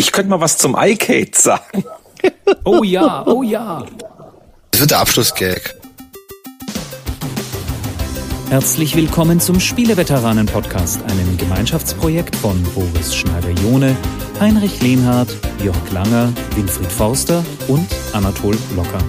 Ich könnte mal was zum iCade sagen. Oh ja, oh ja. Das wird der Abschlussgag. Herzlich willkommen zum Spieleveteranen-Podcast, einem Gemeinschaftsprojekt von Boris Schneider-Jone, Heinrich Lehnhardt, Jörg Langer, Winfried Forster und Anatol Locker.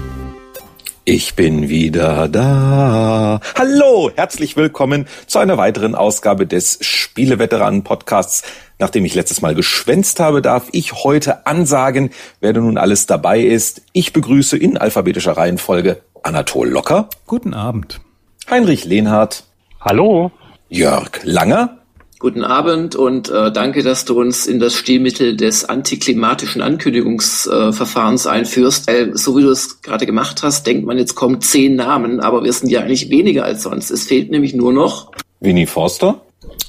Ich bin wieder da. Hallo, herzlich willkommen zu einer weiteren Ausgabe des Spieleveteranen-Podcasts. Nachdem ich letztes Mal geschwänzt habe, darf ich heute ansagen, wer denn nun alles dabei ist. Ich begrüße in alphabetischer Reihenfolge Anatol Locker. Guten Abend. Heinrich Lehnhardt. Hallo. Jörg Langer. Guten Abend und äh, danke, dass du uns in das Stilmittel des antiklimatischen Ankündigungsverfahrens äh, einführst. Weil, so wie du es gerade gemacht hast, denkt man, jetzt kommen zehn Namen, aber wir sind ja eigentlich weniger als sonst. Es fehlt nämlich nur noch Winnie Forster.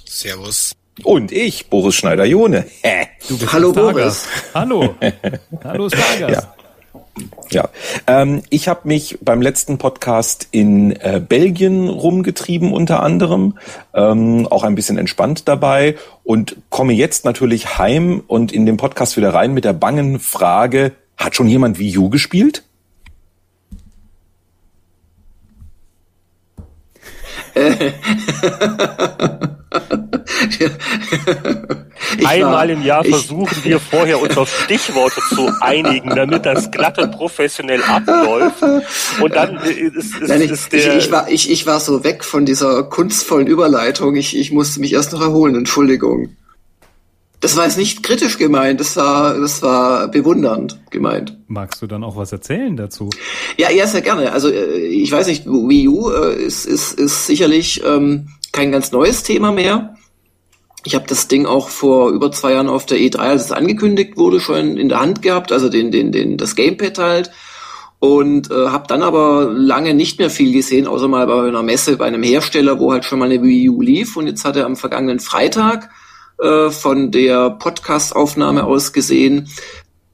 Servus. Und ich, Boris Schneider-Jone. Hallo Boris. Hallo. Hallo Stargast. Ja. Ja, ähm, ich habe mich beim letzten Podcast in äh, Belgien rumgetrieben unter anderem, ähm, auch ein bisschen entspannt dabei und komme jetzt natürlich heim und in den Podcast wieder rein mit der bangen Frage, hat schon jemand Wii U gespielt? Einmal im Jahr versuchen wir vorher uns auf Stichworte zu einigen, damit das glatt und professionell abläuft. Und dann ist, ist, Nein, ich, ist der. ich, ich, war, ich, ich war so weg von dieser kunstvollen Überleitung. Ich, ich musste mich erst noch erholen, Entschuldigung. Das war jetzt nicht kritisch gemeint, das war, das war bewundernd gemeint. Magst du dann auch was erzählen dazu? Ja, ja, sehr gerne. Also äh, ich weiß nicht, Wii U äh, ist, ist, ist sicherlich ähm, kein ganz neues Thema mehr. Ich habe das Ding auch vor über zwei Jahren auf der E3, als es angekündigt wurde, schon in der Hand gehabt, also den, den, den, das Gamepad halt. Und äh, habe dann aber lange nicht mehr viel gesehen, außer mal bei einer Messe bei einem Hersteller, wo halt schon mal eine Wii U lief. Und jetzt hat er am vergangenen Freitag äh, von der Podcast-Aufnahme aus gesehen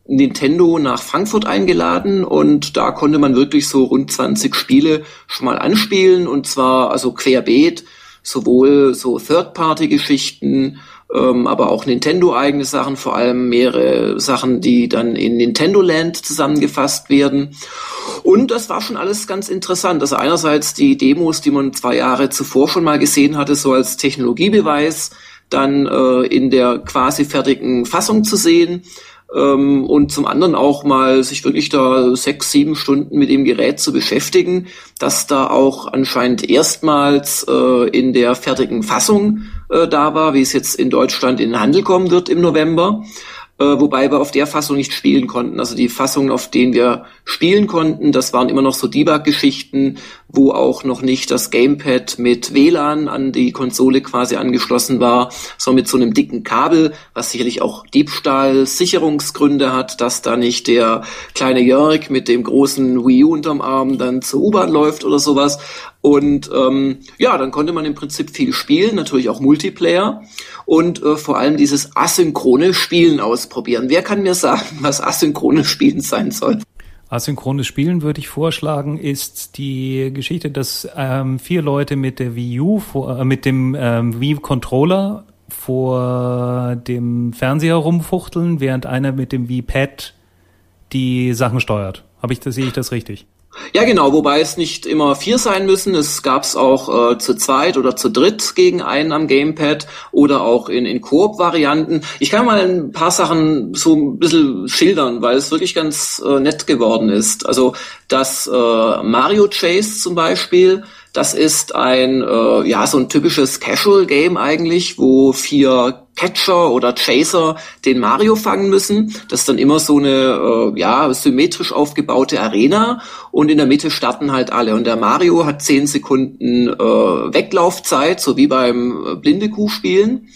Nintendo nach Frankfurt eingeladen und da konnte man wirklich so rund 20 Spiele schon mal anspielen und zwar also querbeet sowohl so Third-Party-Geschichten, ähm, aber auch Nintendo-eigene Sachen, vor allem mehrere Sachen, die dann in Nintendo Land zusammengefasst werden. Und das war schon alles ganz interessant. Also einerseits die Demos, die man zwei Jahre zuvor schon mal gesehen hatte, so als Technologiebeweis, dann äh, in der quasi fertigen Fassung zu sehen ähm, und zum anderen auch mal sich wirklich da sechs, sieben Stunden mit dem Gerät zu beschäftigen, das da auch anscheinend erstmals äh, in der fertigen Fassung äh, da war, wie es jetzt in Deutschland in den Handel kommen wird im November äh, wobei wir auf der Fassung nicht spielen konnten. Also die Fassungen, auf denen wir spielen konnten, das waren immer noch so Debug-Geschichten, wo auch noch nicht das Gamepad mit WLAN an die Konsole quasi angeschlossen war, sondern mit so einem dicken Kabel, was sicherlich auch Diebstahl-Sicherungsgründe hat, dass da nicht der kleine Jörg mit dem großen Wii U unterm Arm dann zur U-Bahn läuft oder sowas. Und ähm, ja, dann konnte man im Prinzip viel spielen, natürlich auch Multiplayer und äh, vor allem dieses asynchrone Spielen ausprobieren. Wer kann mir sagen, was asynchrones Spielen sein soll? Asynchrones Spielen würde ich vorschlagen, ist die Geschichte, dass ähm, vier Leute mit der Wii U, vor, äh, mit dem ähm, Wii Controller vor dem Fernseher rumfuchteln, während einer mit dem Wii Pad die Sachen steuert. Habe ich das, sehe ich das richtig? Ja, genau, wobei es nicht immer vier sein müssen. Es gab es auch äh, zu zweit oder zu dritt gegen einen am Gamepad oder auch in, in Koop-Varianten. Ich kann mal ein paar Sachen so ein bisschen schildern, weil es wirklich ganz äh, nett geworden ist. Also das äh, Mario Chase zum Beispiel, das ist ein, äh, ja, so ein typisches Casual-Game eigentlich, wo vier Catcher oder Chaser den Mario fangen müssen. Das ist dann immer so eine, äh, ja, symmetrisch aufgebaute Arena und in der Mitte starten halt alle. Und der Mario hat zehn Sekunden äh, Weglaufzeit, so wie beim äh, Blinde Kuh spielen.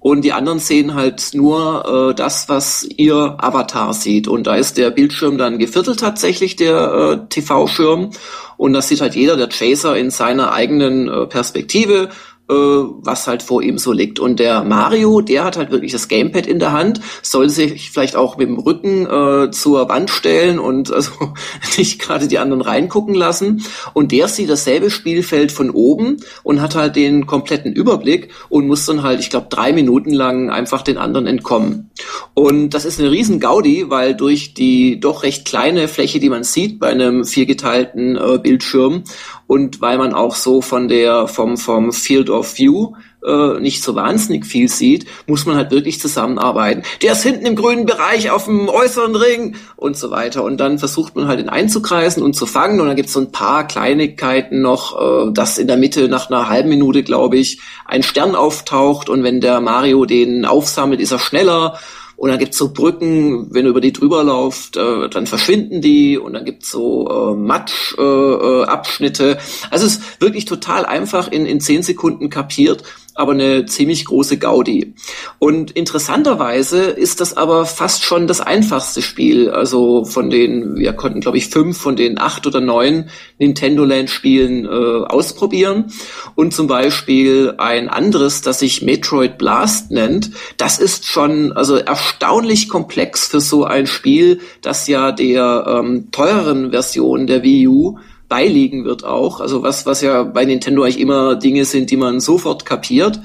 Und die anderen sehen halt nur äh, das, was ihr Avatar sieht. Und da ist der Bildschirm dann geviertelt tatsächlich, der äh, TV-Schirm. Und das sieht halt jeder, der Chaser, in seiner eigenen äh, Perspektive was halt vor ihm so liegt. Und der Mario, der hat halt wirklich das Gamepad in der Hand, soll sich vielleicht auch mit dem Rücken äh, zur Wand stellen und also nicht gerade die anderen reingucken lassen. Und der sieht dasselbe Spielfeld von oben und hat halt den kompletten Überblick und muss dann halt, ich glaube, drei Minuten lang einfach den anderen entkommen. Und das ist eine riesen Gaudi, weil durch die doch recht kleine Fläche, die man sieht bei einem viergeteilten äh, Bildschirm und weil man auch so von der vom vom Field of View äh, nicht so wahnsinnig viel sieht, muss man halt wirklich zusammenarbeiten. Der ist hinten im grünen Bereich auf dem äußeren Ring und so weiter. Und dann versucht man halt ihn einzukreisen und zu fangen. Und dann gibt es so ein paar Kleinigkeiten noch, äh, dass in der Mitte nach einer halben Minute, glaube ich, ein Stern auftaucht. Und wenn der Mario den aufsammelt, ist er schneller. Und dann gibt's so Brücken, wenn du über die drüber lauft, äh, dann verschwinden die und dann gibt's so äh, Matschabschnitte. Äh, Abschnitte. also es ist wirklich total einfach in, in zehn Sekunden kapiert aber eine ziemlich große Gaudi. Und interessanterweise ist das aber fast schon das einfachste Spiel. Also von den, wir konnten glaube ich fünf von den acht oder neun Nintendo Land Spielen äh, ausprobieren. Und zum Beispiel ein anderes, das sich Metroid Blast nennt, das ist schon also erstaunlich komplex für so ein Spiel, das ja der ähm, teureren Version der Wii U beiliegen wird auch. Also was, was ja bei Nintendo eigentlich immer Dinge sind, die man sofort kapiert.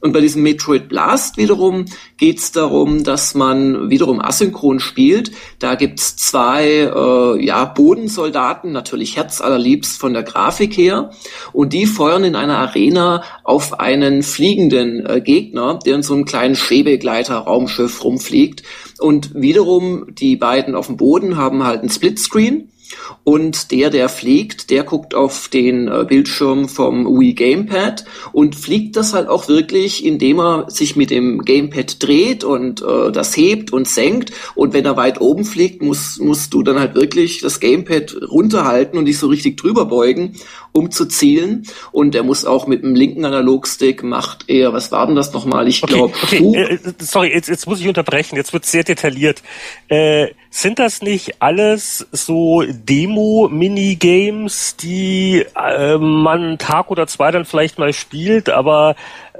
Und bei diesem Metroid Blast wiederum geht es darum, dass man wiederum asynchron spielt. Da gibt's zwei äh, ja, Bodensoldaten, natürlich herzallerliebst von der Grafik her. Und die feuern in einer Arena auf einen fliegenden äh, Gegner, der in so einem kleinen Schwebegleiter-Raumschiff rumfliegt. Und wiederum die beiden auf dem Boden haben halt einen Splitscreen und der, der fliegt, der guckt auf den äh, Bildschirm vom Wii Gamepad und fliegt das halt auch wirklich, indem er sich mit dem Gamepad dreht und äh, das hebt und senkt. Und wenn er weit oben fliegt, musst, musst du dann halt wirklich das Gamepad runterhalten und dich so richtig drüber beugen, um zu zielen. Und er muss auch mit dem linken Analogstick macht er, was war denn das nochmal? Ich okay, glaube, okay. Äh, sorry, jetzt, jetzt muss ich unterbrechen, jetzt wird sehr detailliert. Äh, sind das nicht alles so Demo-Minigames, die äh, man einen Tag oder zwei dann vielleicht mal spielt, aber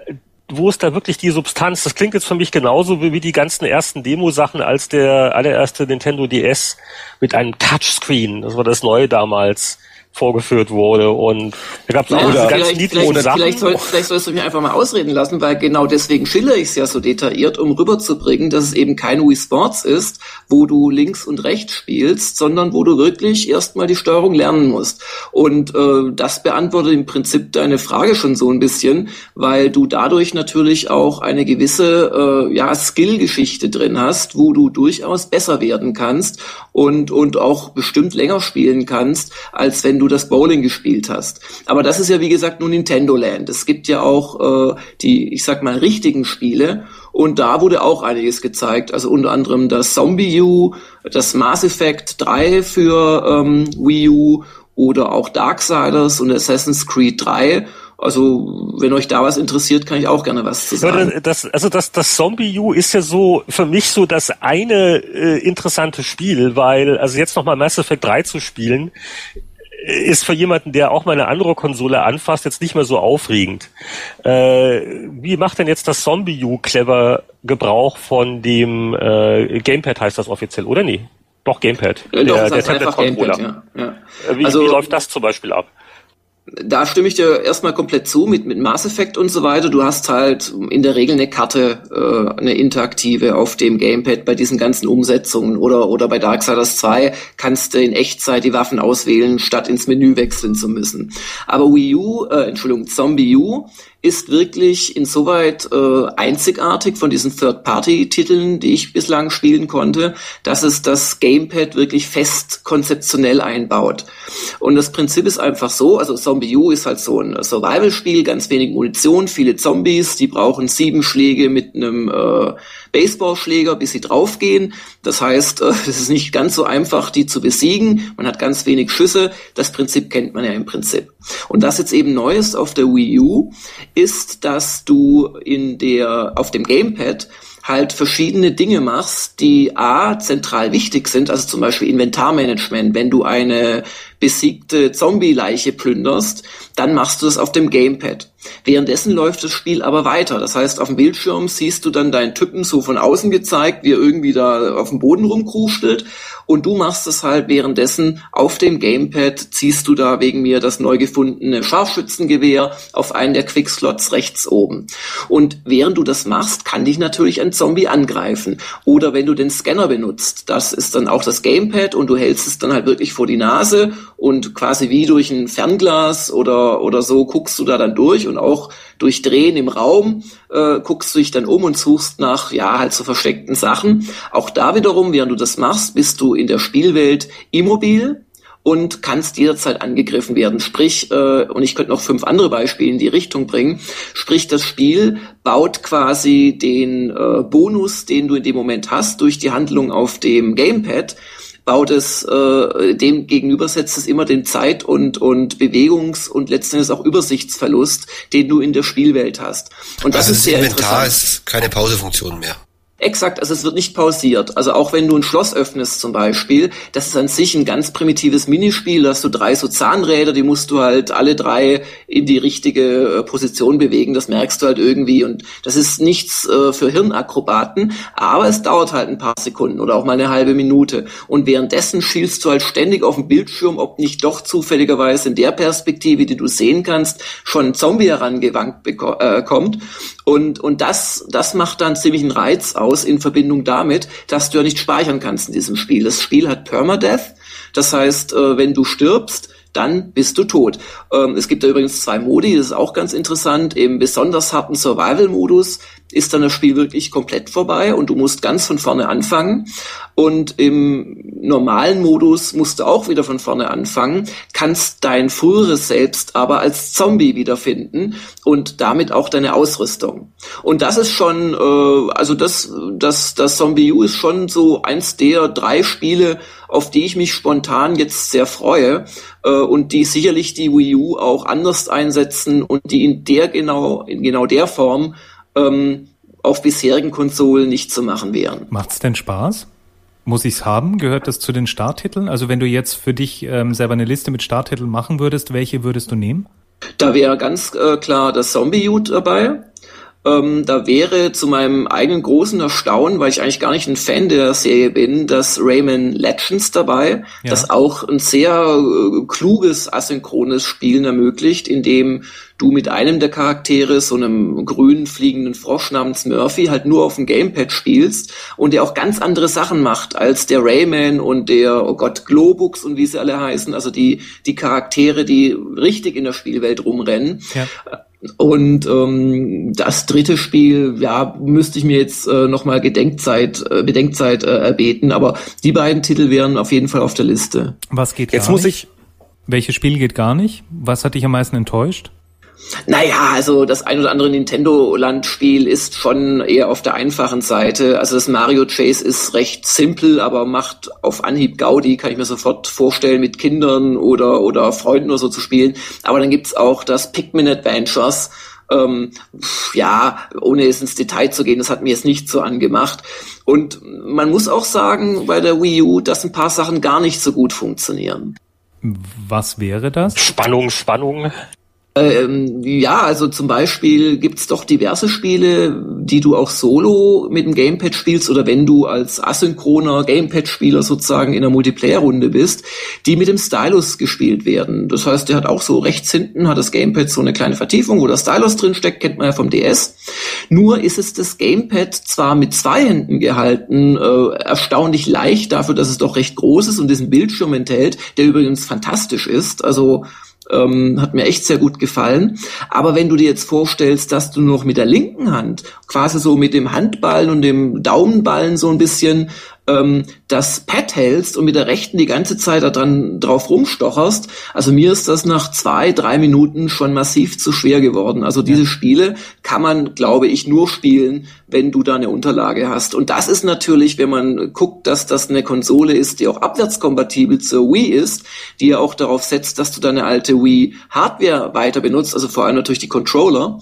äh, wo ist da wirklich die Substanz? Das klingt jetzt für mich genauso wie, wie die ganzen ersten Demo-Sachen als der allererste Nintendo DS mit einem Touchscreen. Das war das Neue damals vorgeführt wurde und da gab es auch diese ganz niedrigen Sachen. Vielleicht, soll, vielleicht sollst du mich einfach mal ausreden lassen, weil genau deswegen schilder ich es ja so detailliert, um rüberzubringen, dass es eben kein Wii Sports ist, wo du links und rechts spielst, sondern wo du wirklich erstmal die Steuerung lernen musst. Und äh, das beantwortet im Prinzip deine Frage schon so ein bisschen, weil du dadurch natürlich auch eine gewisse äh, ja, Skill-Geschichte drin hast, wo du durchaus besser werden kannst und, und auch bestimmt länger spielen kannst, als wenn du das Bowling gespielt hast. Aber das ist ja wie gesagt nur Nintendo Land. Es gibt ja auch äh, die, ich sag mal, richtigen Spiele. Und da wurde auch einiges gezeigt. Also unter anderem das Zombie U, das Mass Effect 3 für ähm, Wii U oder auch Darksiders und Assassin's Creed 3. Also, wenn euch da was interessiert, kann ich auch gerne was zu sagen. Ja, das, also das, das Zombie U ist ja so für mich so das eine äh, interessante Spiel, weil, also jetzt nochmal Mass Effect 3 zu spielen, ist für jemanden, der auch mal eine andere Konsole anfasst, jetzt nicht mehr so aufregend. Äh, wie macht denn jetzt das Zombie U clever Gebrauch von dem äh, Gamepad, heißt das offiziell, oder nie? Doch, Gamepad. Ja, doch, der, der Tablet-Controller. Ja, ja. Wie, also, wie läuft das zum Beispiel ab? Da stimme ich dir erstmal komplett zu mit, mit Mass Effect und so weiter. Du hast halt in der Regel eine Karte, äh, eine interaktive auf dem Gamepad bei diesen ganzen Umsetzungen oder, oder bei Darksiders 2 kannst du in Echtzeit die Waffen auswählen, statt ins Menü wechseln zu müssen. Aber Wii U, äh, Entschuldigung, Zombie U ist wirklich insoweit äh, einzigartig von diesen Third-Party-Titeln, die ich bislang spielen konnte, dass es das Gamepad wirklich fest konzeptionell einbaut. Und das Prinzip ist einfach so, also Zombie U ist halt so ein Survival-Spiel, ganz wenig Munition, viele Zombies, die brauchen sieben Schläge mit einem äh, Baseballschläger, bis sie draufgehen. Das heißt, äh, es ist nicht ganz so einfach, die zu besiegen. Man hat ganz wenig Schüsse. Das Prinzip kennt man ja im Prinzip. Und das jetzt eben neu ist auf der Wii U, ist, dass du in der, auf dem Gamepad halt verschiedene Dinge machst, die A, zentral wichtig sind, also zum Beispiel Inventarmanagement, wenn du eine besiegte Zombie-Leiche plünderst, dann machst du das auf dem Gamepad. Währenddessen läuft das Spiel aber weiter. Das heißt, auf dem Bildschirm siehst du dann deinen Typen so von außen gezeigt, wie er irgendwie da auf dem Boden rumkrustelt. Und du machst es halt währenddessen auf dem Gamepad, ziehst du da wegen mir das neu gefundene Scharfschützengewehr auf einen der Quickslots rechts oben. Und während du das machst, kann dich natürlich ein Zombie angreifen. Oder wenn du den Scanner benutzt, das ist dann auch das Gamepad und du hältst es dann halt wirklich vor die Nase und quasi wie durch ein Fernglas oder, oder so guckst du da dann durch und auch durch Drehen im Raum äh, guckst du dich dann um und suchst nach, ja, halt so versteckten Sachen. Auch da wiederum, während du das machst, bist du in der Spielwelt immobil und kannst jederzeit angegriffen werden. Sprich, äh, und ich könnte noch fünf andere Beispiele in die Richtung bringen, sprich, das Spiel baut quasi den äh, Bonus, den du in dem Moment hast, durch die Handlung auf dem Gamepad, baut es äh, dem gegenüber setzt es immer den Zeit- und, und Bewegungs- und letztendlich auch Übersichtsverlust, den du in der Spielwelt hast. Und das also ist das sehr Inventar interessant. ist keine Pausefunktion mehr. Exakt, also es wird nicht pausiert. Also auch wenn du ein Schloss öffnest zum Beispiel, das ist an sich ein ganz primitives Minispiel, da hast du drei so Zahnräder, die musst du halt alle drei in die richtige äh, Position bewegen, das merkst du halt irgendwie. Und das ist nichts äh, für Hirnakrobaten, aber es dauert halt ein paar Sekunden oder auch mal eine halbe Minute. Und währenddessen schielst du halt ständig auf dem Bildschirm, ob nicht doch zufälligerweise in der Perspektive, die du sehen kannst, schon ein Zombie herangewankt äh, kommt. Und, und das, das macht dann ziemlich einen Reiz aus in Verbindung damit, dass du ja nicht speichern kannst in diesem Spiel. Das Spiel hat Permadeath. Das heißt, äh, wenn du stirbst, dann bist du tot. Ähm, es gibt da übrigens zwei Modi, das ist auch ganz interessant. Im besonders harten Survival-Modus ist dann das Spiel wirklich komplett vorbei und du musst ganz von vorne anfangen. Und im normalen Modus musst du auch wieder von vorne anfangen, kannst dein früheres Selbst aber als Zombie wiederfinden und damit auch deine Ausrüstung. Und das ist schon, äh, also das, das, das Zombie U ist schon so eins der drei Spiele, auf die ich mich spontan jetzt sehr freue äh, und die sicherlich die Wii U auch anders einsetzen und die in der genau, in genau der Form ähm, auf bisherigen Konsolen nicht zu machen wären. Macht's denn Spaß? Muss ich's haben? Gehört das zu den Starttiteln? Also wenn du jetzt für dich ähm, selber eine Liste mit Starttiteln machen würdest, welche würdest du nehmen? Da wäre ganz äh, klar das Zombie U dabei. Ähm, da wäre zu meinem eigenen großen Erstaunen, weil ich eigentlich gar nicht ein Fan der Serie bin, das Rayman Legends dabei, Ja. das auch ein sehr äh, kluges asynchrones Spielen ermöglicht, in dem du mit einem der Charaktere, so einem grünen fliegenden Frosch namens Murphy, halt nur auf dem Gamepad spielst und der auch ganz andere Sachen macht als der Rayman und der, oh Gott, Globux und wie sie alle heißen, also die, die Charaktere, die richtig in der Spielwelt rumrennen. Ja. Und ähm, das dritte Spiel, ja, müsste ich mir jetzt äh, nochmal Gedenkzeit, äh, Bedenkzeit äh, erbeten, aber die beiden Titel wären auf jeden Fall auf der Liste. Was geht Jetzt gar muss nicht? ich, Welches Spiel geht gar nicht? Was hat dich am meisten enttäuscht? Naja, also das ein oder andere Nintendo-Landspiel ist schon eher auf der einfachen Seite. Also das Mario Chase ist recht simpel, aber macht auf Anhieb Gaudi, kann ich mir sofort vorstellen, mit Kindern oder, oder Freunden oder so zu spielen. Aber dann gibt's auch das Pikmin Adventures. Ähm, ja, ohne jetzt ins Detail zu gehen, das hat mir jetzt nicht so angemacht. Und man muss auch sagen, bei der Wii U, dass ein paar Sachen gar nicht so gut funktionieren. Was wäre das? Spannung, Spannung. Ähm, ja, also zum Beispiel gibt's doch diverse Spiele, die du auch solo mit dem Gamepad spielst oder wenn du als asynchroner Gamepad-Spieler sozusagen in einer Multiplayer-Runde bist, die mit dem Stylus gespielt werden. Das heißt, der hat auch so rechts hinten hat das Gamepad so eine kleine Vertiefung, wo der Stylus drin steckt, kennt man ja vom DS. Nur ist es das Gamepad zwar mit zwei Händen gehalten, äh, erstaunlich leicht dafür, dass es doch recht groß ist und diesen Bildschirm enthält, der übrigens fantastisch ist. Also ähm, hat mir echt sehr gut gefallen. Aber wenn du dir jetzt vorstellst, dass du noch mit der linken Hand, quasi so mit dem Handballen und dem Daumenballen so ein bisschen ähm, das Pad hältst und mit der rechten die ganze Zeit da dran drauf rumstocherst, also mir ist das nach zwei, drei Minuten schon massiv zu schwer geworden. Also diese Spiele kann man, glaube ich, nur spielen, wenn du da eine Unterlage hast. Und das ist natürlich, wenn man guckt, dass das eine Konsole ist, die auch abwärtskompatibel zur Wii ist, die ja auch darauf setzt, dass du deine alte Wii Hardware weiter benutzt, also vor allem natürlich die Controller,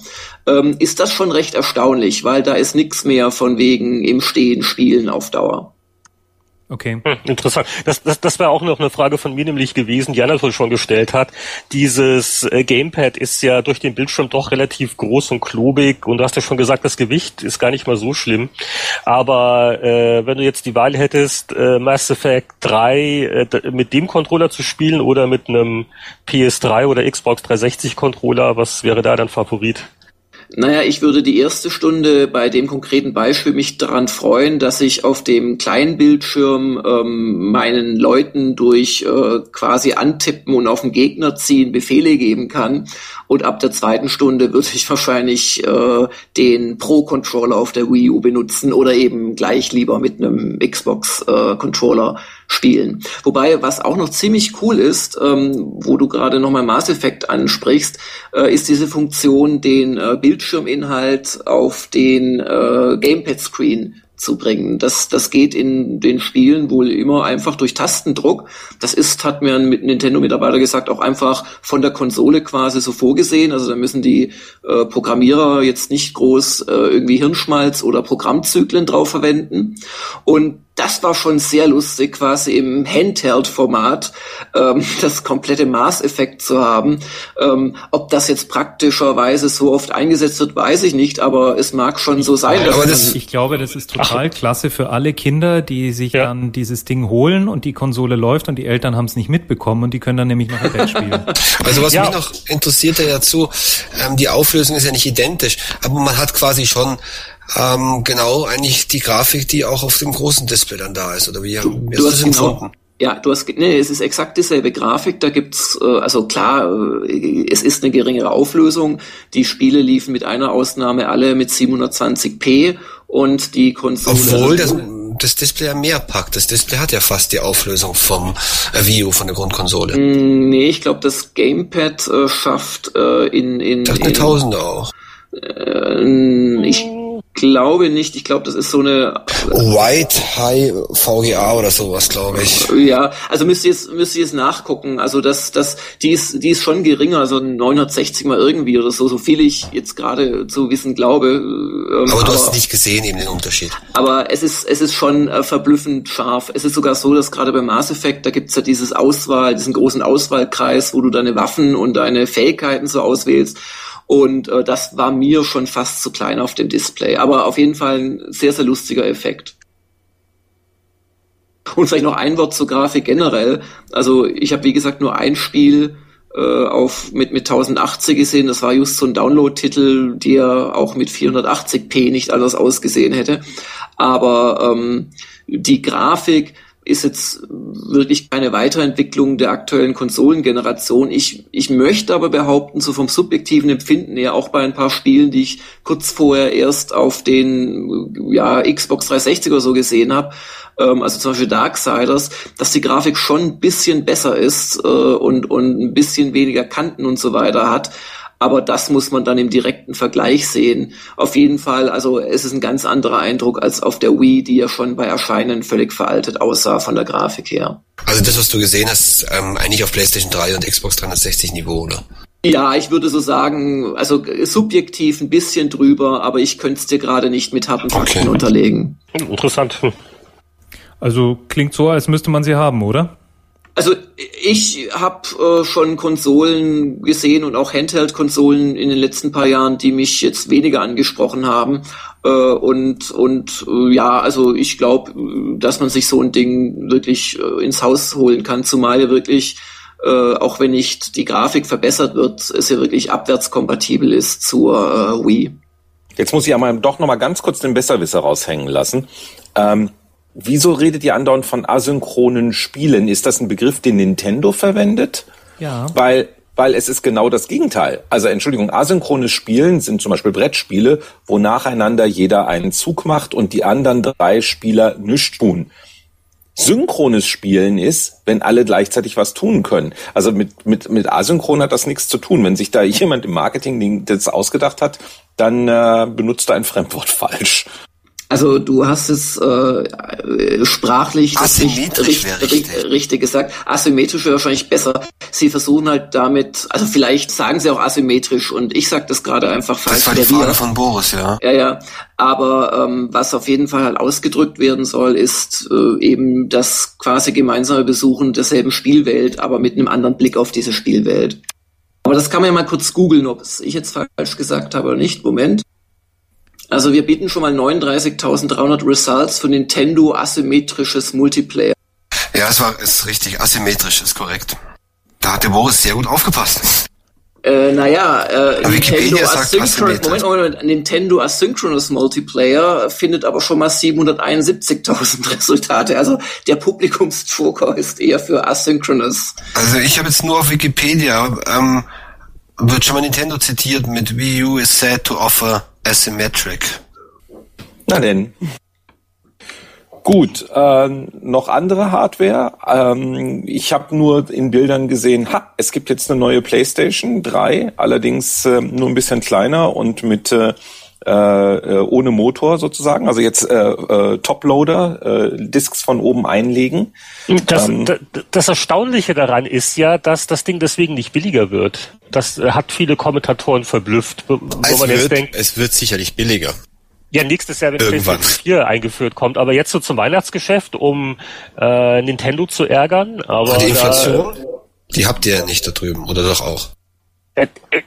ähm, ist das schon recht erstaunlich, weil da ist nichts mehr von wegen im Stehen spielen auf Dauer. Okay. Hm, interessant. Das, das, das wäre auch noch eine Frage von mir nämlich gewesen, die Anatol schon gestellt hat. Dieses äh, Gamepad ist ja durch den Bildschirm doch relativ groß und klobig und du hast ja schon gesagt, das Gewicht ist gar nicht mal so schlimm. Aber äh, wenn du jetzt die Wahl hättest, äh, Mass Effect 3 äh, mit dem Controller zu spielen oder mit einem PS3 oder Xbox 360 Controller, was wäre da dein Favorit? Naja, ich würde die erste Stunde bei dem konkreten Beispiel mich daran freuen, dass ich auf dem kleinen Bildschirm ähm, meinen Leuten durch äh, quasi antippen und auf den Gegner ziehen Befehle geben kann. Und ab der zweiten Stunde würde ich wahrscheinlich äh, den Pro-Controller auf der Wii U benutzen oder eben gleich lieber mit einem Xbox-Controller äh, spielen. Wobei, was auch noch ziemlich cool ist, ähm, wo du gerade nochmal Mass Effect ansprichst, äh, ist diese Funktion, den äh, Bildschirminhalt auf den äh, Gamepad-Screen zu bringen. Das, das geht in den Spielen wohl immer einfach durch Tastendruck. Das ist, hat mir ein Nintendo-Mitarbeiter gesagt, auch einfach von der Konsole quasi so vorgesehen. Also da müssen die äh, Programmierer jetzt nicht groß äh, irgendwie Hirnschmalz oder Programmzyklen drauf verwenden. Und das war schon sehr lustig, quasi im Handheld-Format ähm, das komplette Maßeffekt zu haben. Ähm, ob das jetzt praktischerweise so oft eingesetzt wird, weiß ich nicht, aber es mag schon so sein. Aber das, ich glaube, das ist total Ach. klasse für alle Kinder, die sich ja. dann dieses Ding holen und die Konsole läuft und die Eltern haben es nicht mitbekommen und die können dann nämlich noch Bett spielen. Also was ja. mich noch interessiert dazu, ähm, die Auflösung ist ja nicht identisch, aber man hat quasi schon ähm, genau eigentlich die Grafik, die auch auf dem großen Display dann da ist. Oder wie, wie du hast das genau, empfunden? Ja, du hast, nee, es ist exakt dieselbe Grafik. Da gibt's, äh, also klar, äh, es ist eine geringere Auflösung. Die Spiele liefen mit einer Ausnahme alle mit 720p und die Konsole. Obwohl das, das Display ja mehr packt. Das Display hat ja fast die Auflösung vom äh, Wii U, von der Grundkonsole. Mm, nee, ich glaube, das Gamepad äh, schafft äh, in, in. Das eine Tausende auch. Äh, ich glaube nicht. Ich glaube, das ist so eine White High VGA oder sowas, glaube ich. Ja, also müsst ihr jetzt müsst ihr jetzt nachgucken. Also das das die ist die ist schon geringer, also 960 mal irgendwie oder so, so viel ich jetzt gerade zu wissen glaube. Ähm, aber du aber, hast nicht gesehen eben den Unterschied. Aber es ist es ist schon äh, verblüffend scharf. Es ist sogar so, dass gerade beim Mass Effect da gibt's ja dieses Auswahl, diesen großen Auswahlkreis, wo du deine Waffen und deine Fähigkeiten so auswählst. Und äh, das war mir schon fast zu klein auf dem Display. Aber auf jeden Fall ein sehr, sehr lustiger Effekt. Und vielleicht noch ein Wort zur Grafik generell. Also ich habe wie gesagt nur ein Spiel äh, auf mit mit 1080 gesehen. Das war just so ein Download-Titel, der auch mit 480p nicht anders ausgesehen hätte. Aber ähm, die Grafik ist jetzt wirklich keine Weiterentwicklung der aktuellen Konsolengeneration. Ich, ich möchte aber behaupten, so vom subjektiven Empfinden her, auch bei ein paar Spielen, die ich kurz vorher erst auf den ja, Xbox 360 oder so gesehen habe, ähm, also zum Beispiel Darksiders, dass die Grafik schon ein bisschen besser ist äh, und, und ein bisschen weniger Kanten und so weiter hat. Aber das muss man dann im direkten Vergleich sehen. Auf jeden Fall, also es ist ein ganz anderer Eindruck als auf der Wii, die ja schon bei Erscheinen völlig veraltet aussah von der Grafik her. Also das, was du gesehen hast, ähm, eigentlich auf PlayStation 3 und Xbox 360 Niveau, oder? Ja, ich würde so sagen, also subjektiv ein bisschen drüber, aber ich könnte es dir gerade nicht mit harten Fakten okay. unterlegen. Interessant. Also klingt so, als müsste man sie haben, oder? Also ich habe äh, schon Konsolen gesehen und auch Handheld-Konsolen in den letzten paar Jahren, die mich jetzt weniger angesprochen haben. Äh, und und äh, ja, also ich glaube, dass man sich so ein Ding wirklich äh, ins Haus holen kann, zumal ja wirklich, äh, auch wenn nicht die Grafik verbessert wird, es ja wirklich abwärtskompatibel ist zur äh, Wii. Jetzt muss ich aber doch noch mal ganz kurz den Besserwisser raushängen lassen. Ähm Wieso redet ihr andauernd von asynchronen Spielen? Ist das ein Begriff, den Nintendo verwendet? Ja. Weil, weil es ist genau das Gegenteil. Also Entschuldigung, asynchrones Spielen sind zum Beispiel Brettspiele, wo nacheinander jeder einen Zug macht und die anderen drei Spieler nichts tun. Synchrones Spielen ist, wenn alle gleichzeitig was tun können. Also mit, mit, mit Asynchron hat das nichts zu tun. Wenn sich da jemand im Marketing das ausgedacht hat, dann äh, benutzt er ein Fremdwort falsch. Also du hast es äh, sprachlich Asymmetrisch richtig, richtig, richtig, gesagt. Asymmetrisch wäre wahrscheinlich besser. sie versuchen halt damit, also vielleicht sagen sie auch asymmetrisch und ich sag das gerade einfach falsch. Das war die Frage von Boris, ja. Ja, ja. Aber ähm, was auf jeden Fall halt ausgedrückt werden soll, ist äh, eben das quasi gemeinsame Besuchen derselben Spielwelt, aber mit einem anderen Blick auf diese Spielwelt. Aber das kann man ja mal kurz googeln, ob es ich jetzt falsch gesagt habe oder nicht. Moment. Also wir bieten schon mal 39.300 Results für Nintendo asymmetrisches Multiplayer. Ja, es war ist richtig asymmetrisch, ist korrekt. Da hat der Boris sehr gut aufgepasst. Äh, naja, äh, Nintendo Asynchronous, Moment, Moment, Nintendo Asynchronous Multiplayer findet aber schon mal 771.000 Resultate. Also der Publikumsjoker ist eher für Asynchronous. Also ich habe jetzt nur auf Wikipedia, ähm, wird schon mal Nintendo zitiert mit Wii U is said to offer asymmetric. Na denn. Gut, äh, noch andere Hardware. Ähm, ich habe nur in Bildern gesehen, ha, es gibt jetzt eine neue PlayStation 3, allerdings äh, nur ein bisschen kleiner und mit äh, äh, ohne Motor sozusagen. Also jetzt äh, äh, Toploader, äh, Discs von oben einlegen. Das, ähm, das Erstaunliche daran ist ja, dass das Ding deswegen nicht billiger wird. Das hat viele Kommentatoren verblüfft, wo es man jetzt denkt. Es wird sicherlich billiger. Ja, nächstes Jahr, wenn Irgendwann. PlayStation 4 eingeführt kommt. Aber jetzt so zum Weihnachtsgeschäft, um äh, Nintendo zu ärgern. Aber die Inflation, da, die habt ihr ja nicht da drüben, oder doch auch? Äh, äh,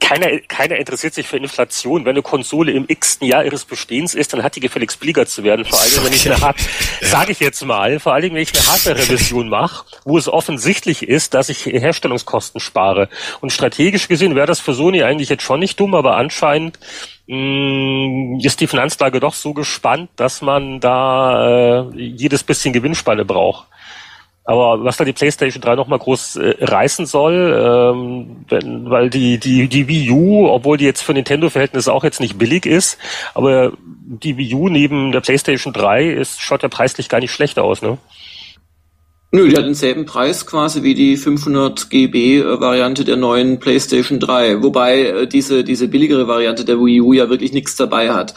keiner, keiner interessiert sich für Inflation. Wenn eine Konsole im x-ten Jahr ihres Bestehens ist, dann hat die gefälligst billiger zu werden. Vor allem, wenn ich eine Hard ja. sage ich jetzt mal, vor allem, wenn ich eine Hardware-Revision mache, wo es offensichtlich ist, dass ich Herstellungskosten spare. Und strategisch gesehen wäre das für Sony eigentlich jetzt schon nicht dumm, aber anscheinend mh, mm, ist die Finanzlage doch so gespannt, dass man da äh, jedes bisschen Gewinnspanne braucht. Aber was da die PlayStation 3 nochmal groß äh, reißen soll, ähm, wenn, weil die, die, die Wii U, obwohl die jetzt für Nintendo-Verhältnisse auch jetzt nicht billig ist, aber die Wii U neben der PlayStation 3 ist, schaut ja preislich gar nicht schlecht aus, ne? Nö, die hat denselben Preis quasi wie die 500 GB äh, Variante der neuen PlayStation 3, wobei äh, diese, diese billigere Variante der Wii U ja wirklich nichts dabei hat.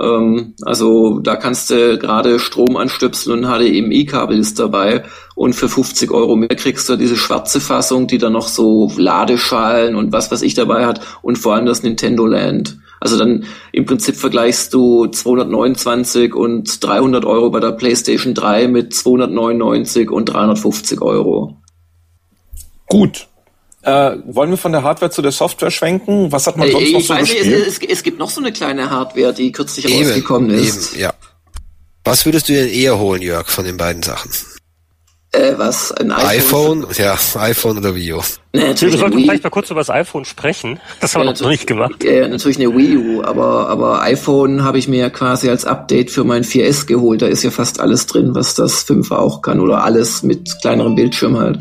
Ähm, also da kannst du gerade Strom anstöpseln und HDMI-Kabel ist dabei. Und für 50 Euro mehr kriegst du diese schwarze Fassung, die dann noch so Ladeschalen und was was ich dabei hat und vor allem das Nintendo Land. Also dann im Prinzip vergleichst du 229 und 300 Euro bei der PlayStation 3 mit 299 und 350 Euro. Gut, äh, wollen wir von der Hardware zu der Software schwenken? Was hat man sonst ich noch so weiß gespielt? Es, es, es, gibt noch so eine kleine Hardware, die kürzlich eben, rausgekommen ist. Eben, ja. Was würdest du denn eher holen, Jörg, von den beiden Sachen? Äh, was? Ein iPhone? iPhone? Ja, iPhone oder Wii U. Nee, natürlich wir sollten Wii. vielleicht mal kurz über das iPhone sprechen. Das haben ja, wir noch nicht gemacht. Ja, natürlich eine Wii U, aber, aber iPhone habe ich mir ja quasi als Update für mein 4S geholt. Da ist ja fast alles drin, was das 5 auch kann oder alles mit kleinerem Bildschirm halt.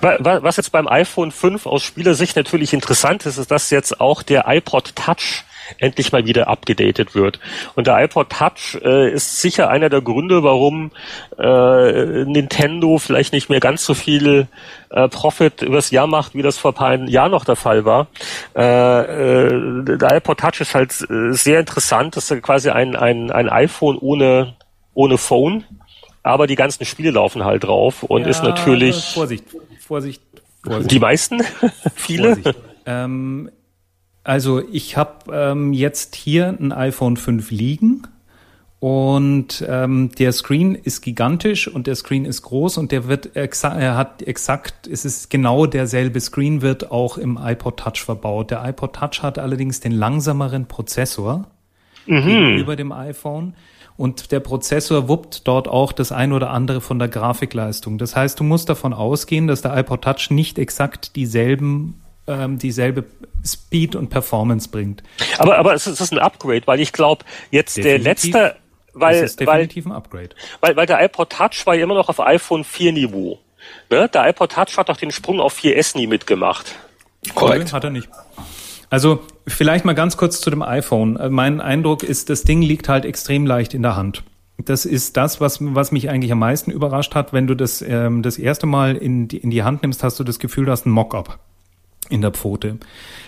Was jetzt beim iPhone 5 aus Spielersicht natürlich interessant ist, ist, dass jetzt auch der iPod Touch endlich mal wieder abgedatet wird. Und der iPod Touch äh, ist sicher einer der Gründe, warum äh, Nintendo vielleicht nicht mehr ganz so viel äh, Profit übers Jahr macht, wie das vor ein paar Jahren noch der Fall war. Äh, äh, der iPod Touch ist halt äh, sehr interessant. Das ist quasi ein, ein, ein iPhone ohne, ohne Phone aber die ganzen Spiele laufen halt drauf und ja, ist natürlich. Vorsicht, Vorsicht, Vorsicht. Die meisten? Viele? Ähm, also ich habe ähm, jetzt hier ein iPhone 5 liegen und ähm, der Screen ist gigantisch und der Screen ist groß und der wird exakt, er hat exakt, es ist genau derselbe Screen wird auch im iPod Touch verbaut. Der iPod Touch hat allerdings den langsameren Prozessor mhm. gegenüber dem iPhone. Und der Prozessor wuppt dort auch das ein oder andere von der Grafikleistung. Das heißt, du musst davon ausgehen, dass der iPod Touch nicht exakt dieselben ähm, dieselbe Speed und Performance bringt. Aber aber es ist ein Upgrade, weil ich glaube, jetzt definitiv, der letzte weil ist definitiv weil, ein Upgrade. Weil weil der iPod Touch war ja immer noch auf iPhone 4 Niveau. Ne? Der iPod Touch hat doch den Sprung auf 4S nie mitgemacht. Korrekt. Hat er nicht. Also vielleicht mal ganz kurz zu dem iPhone. Äh, mein Eindruck ist, das Ding liegt halt extrem leicht in der Hand. Das ist das, was, was mich eigentlich am meisten überrascht hat. Wenn du das ähm, das erste Mal in die, in die Hand nimmst, hast du das Gefühl, du hast ein Mockup. In der Pfote.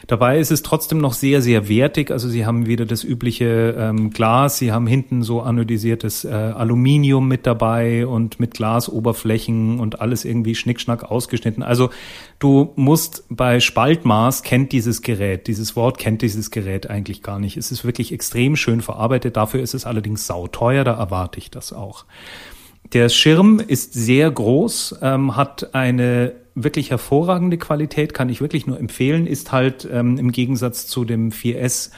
Dabei ist es trotzdem noch sehr, sehr wertig. Also sie haben wieder das übliche ähm, Glas, sie haben hinten so anodisiertes äh, Aluminium mit dabei und mit Glasoberflächen und alles irgendwie schnickschnack ausgeschnitten. Also du musst bei Spaltmaß kennt dieses Gerät, dieses Wort kennt dieses Gerät eigentlich gar nicht. Es ist wirklich extrem schön verarbeitet. Dafür ist es allerdings sauteuer, da erwarte ich das auch. Der Schirm ist sehr groß, ähm, hat eine wirklich hervorragende Qualität, kann ich wirklich nur empfehlen, ist halt ähm, im Gegensatz zu dem 4S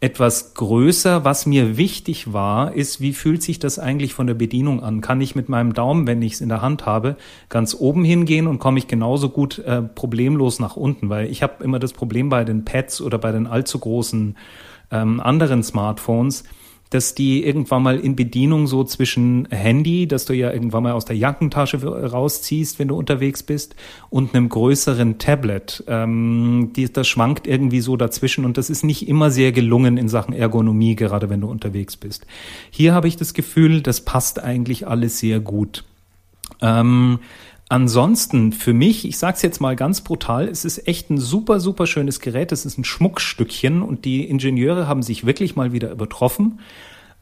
etwas größer. Was mir wichtig war, ist, wie fühlt sich das eigentlich von der Bedienung an? Kann ich mit meinem Daumen, wenn ich es in der Hand habe, ganz oben hingehen und komme ich genauso gut äh, problemlos nach unten? Weil ich habe immer das Problem bei den Pads oder bei den allzu großen ähm, anderen Smartphones, dass die irgendwann mal in Bedienung so zwischen Handy, dass du ja irgendwann mal aus der Jackentasche rausziehst, wenn du unterwegs bist, und einem größeren Tablet. Ähm, die, das schwankt irgendwie so dazwischen und das ist nicht immer sehr gelungen in Sachen Ergonomie, gerade wenn du unterwegs bist. Hier habe ich das Gefühl, das passt eigentlich alles sehr gut. Ähm, Ansonsten für mich, ich sag's jetzt mal ganz brutal, es ist echt ein super, super schönes Gerät. Es ist ein Schmuckstückchen und die Ingenieure haben sich wirklich mal wieder übertroffen.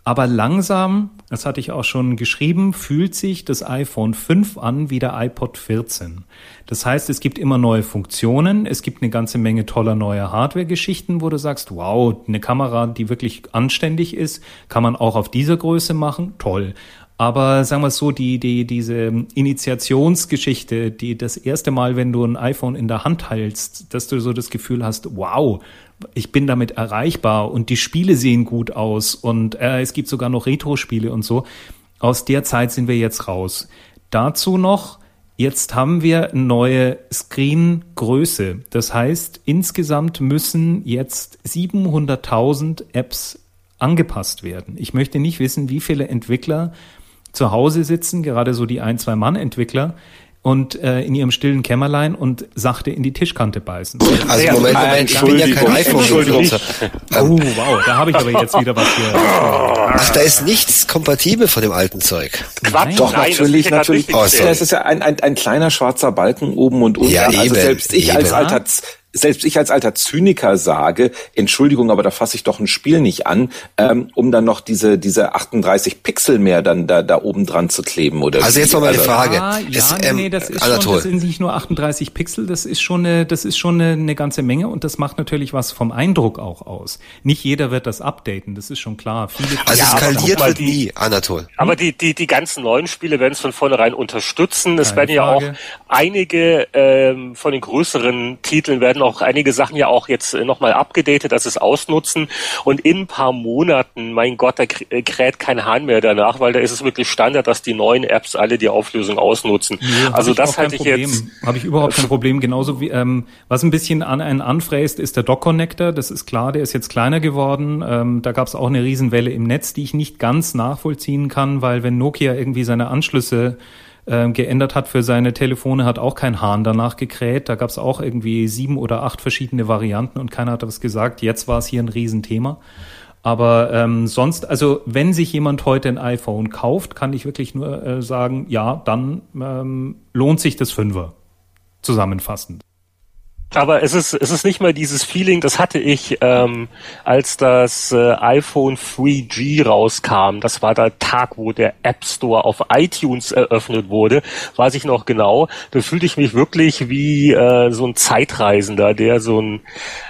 Aber langsam, das hatte ich auch schon geschrieben, fühlt sich das iPhone 5 an wie der iPod 14. Das heißt, es gibt immer neue Funktionen, es gibt eine ganze Menge toller neuer Hardware-Geschichten, wo du sagst, wow, eine Kamera, die wirklich anständig ist, kann man auch auf dieser Größe machen, toll. Aber sagen wir es so, die, die, diese Initiationsgeschichte, die das erste Mal, wenn du ein iPhone in der Hand hältst, dass du so das Gefühl hast, wow, ich bin damit erreichbar und die Spiele sehen gut aus und äh, es gibt sogar noch Retro-Spiele und so. Aus der Zeit sind wir jetzt raus. Dazu noch, jetzt haben wir neue Screen-Größe. Das heißt, insgesamt müssen jetzt 700.000 Apps angepasst werden. Ich möchte nicht wissen, wie viele Entwickler zu Hause sitzen, gerade so die ein, zwei Mann-Entwickler, und äh, in ihrem stillen Kämmerlein und sachte in die Tischkante beißen. Also Moment, Moment, ich bin ja kein iPhone-Benutzer. Oh, wow, da habe ich aber jetzt wieder was hier. Ach, da ist nichts kompatibel von dem alten Zeug. Quatsch, Doch, nein, natürlich, natürlich. Oh, das ist ja ein, ein, ein kleiner schwarzer Balken oben und unten. Ja, also eben, selbst ich eben. als alter selbst ich als alter Zyniker sage, Entschuldigung, aber da fasse ich doch ein Spiel nicht an, ähm, um dann noch diese diese 38 Pixel mehr dann da da oben dran zu kleben oder Also jetzt mal meine also, Frage. Ja, ja es, ähm, nee, das ist schon, das sind nicht nur 38 Pixel, das ist schon eine das ist schon eine, eine ganze Menge und das macht natürlich was vom Eindruck auch aus. Nicht jeder wird das updaten, das ist schon klar. Viele also ja, skaliert wird nie, Anatol. Aber die die die ganzen neuen Spiele werden es von vornherein unterstützen. Es werden ja auch einige ähm, von den größeren Titeln werden auch einige Sachen ja auch jetzt äh, nochmal abgedatet, dass es ausnutzen. Und in ein paar Monaten, mein Gott, da äh, kräht kein Hahn mehr danach, weil da ist es wirklich Standard, dass die neuen Apps alle die Auflösung ausnutzen. Nee, also das halte ich jetzt. Habe ich überhaupt kein Problem. Genauso wie, ähm, was ein bisschen an einen anfräst, ist der Dock-Connector. Das ist klar, der ist jetzt kleiner geworden. Ähm, da gab es auch eine Riesenwelle im Netz, die ich nicht ganz nachvollziehen kann, weil wenn Nokia irgendwie seine Anschlüsse ähm, geändert hat für seine Telefone, hat auch kein Hahn danach gekräht. Da gab es auch irgendwie sieben oder acht verschiedene Varianten und keiner hat was gesagt. Jetzt war es hier ein Riesenthema. Aber ähm, sonst, also wenn sich jemand heute ein iPhone kauft, kann ich wirklich nur äh, sagen, ja, dann ähm, lohnt sich das Fünfer. Zusammenfassend. Aber es ist, es ist nicht mal dieses Feeling, das hatte ich, ähm, als das äh, iPhone 3G rauskam. Das war der Tag, wo der App Store auf iTunes eröffnet wurde, weiß ich noch genau. Da fühlte ich mich wirklich wie äh, so ein Zeitreisender, der so ein,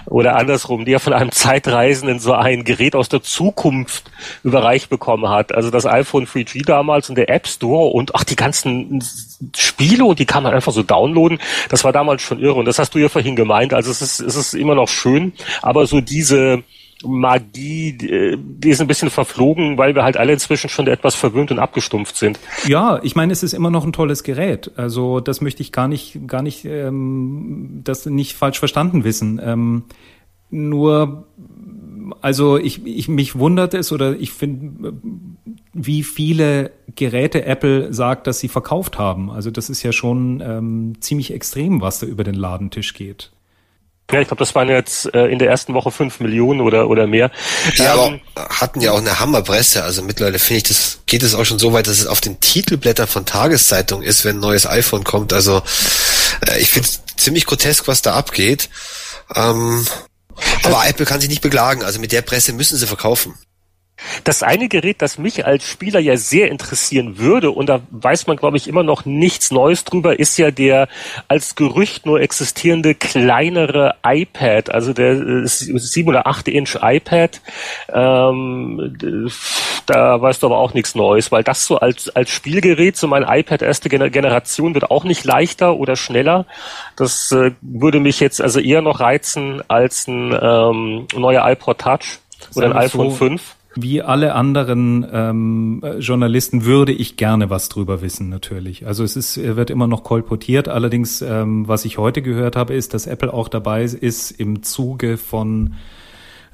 oder andersrum, der von einem Zeitreisenden so ein Gerät aus der Zukunft überreicht bekommen hat. Also das iPhone 3G damals und der App Store und ach, die ganzen Spiele und die kann man einfach so downloaden. Das war damals schon irre und das hast du ja vorhin gemeint. Also es ist, es ist immer noch schön, aber so diese Magie, die ist ein bisschen verflogen, weil wir halt alle inzwischen schon etwas verwöhnt und abgestumpft sind. Ja, ich meine, es ist immer noch ein tolles Gerät. Also das möchte ich gar nicht, gar nicht, ähm, das nicht falsch verstanden wissen. Ähm, nur also ich, ich mich wundert es oder ich finde, wie viele Geräte Apple sagt, dass sie verkauft haben. Also das ist ja schon ähm, ziemlich extrem, was da über den Ladentisch geht. Ja, ich glaube, das waren jetzt äh, in der ersten Woche fünf Millionen oder oder mehr. Ja, ähm, aber hatten ja auch eine Hammerpresse. Also mittlerweile finde ich, das geht es auch schon so weit, dass es auf den Titelblättern von Tageszeitungen ist, wenn ein neues iPhone kommt. Also äh, ich finde ziemlich grotesk, was da abgeht. Ähm, aber Apple kann sich nicht beklagen. Also mit der Presse müssen sie verkaufen. Das eine Gerät, das mich als Spieler ja sehr interessieren würde, und da weiß man, glaube ich, immer noch nichts Neues drüber, ist ja der als Gerücht nur existierende kleinere iPad, also der 7 äh, oder 8 Inch iPad. Ähm, da weißt du aber auch nichts Neues, weil das so als, als Spielgerät, so mein iPad erste Generation wird auch nicht leichter oder schneller. Das äh, würde mich jetzt also eher noch reizen als ein ähm, neuer iPod Touch oder ein iPhone so, 5 wie alle anderen ähm, Journalisten würde ich gerne was drüber wissen, natürlich. Also es ist, wird immer noch kolportiert. Allerdings, ähm, was ich heute gehört habe, ist, dass Apple auch dabei ist, im Zuge von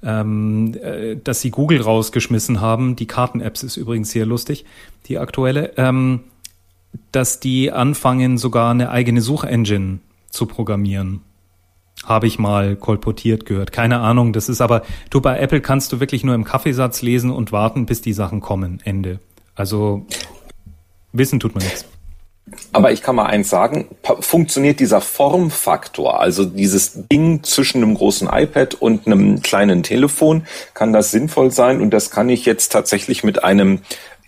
ähm, äh, dass sie Google rausgeschmissen haben. Die Karten-Apps ist übrigens sehr lustig, die aktuelle, ähm, dass die anfangen, sogar eine eigene Suchengine zu programmieren. Habe ich mal kolportiert gehört. Keine Ahnung. Das ist aber, du bei Apple kannst du wirklich nur im Kaffeesatz lesen und warten, bis die Sachen kommen. Ende. Also wissen tut man nichts. Aber ich kann mal eins sagen, funktioniert dieser Formfaktor, also dieses Ding zwischen einem großen iPad und einem kleinen Telefon, kann das sinnvoll sein und das kann ich jetzt tatsächlich mit einem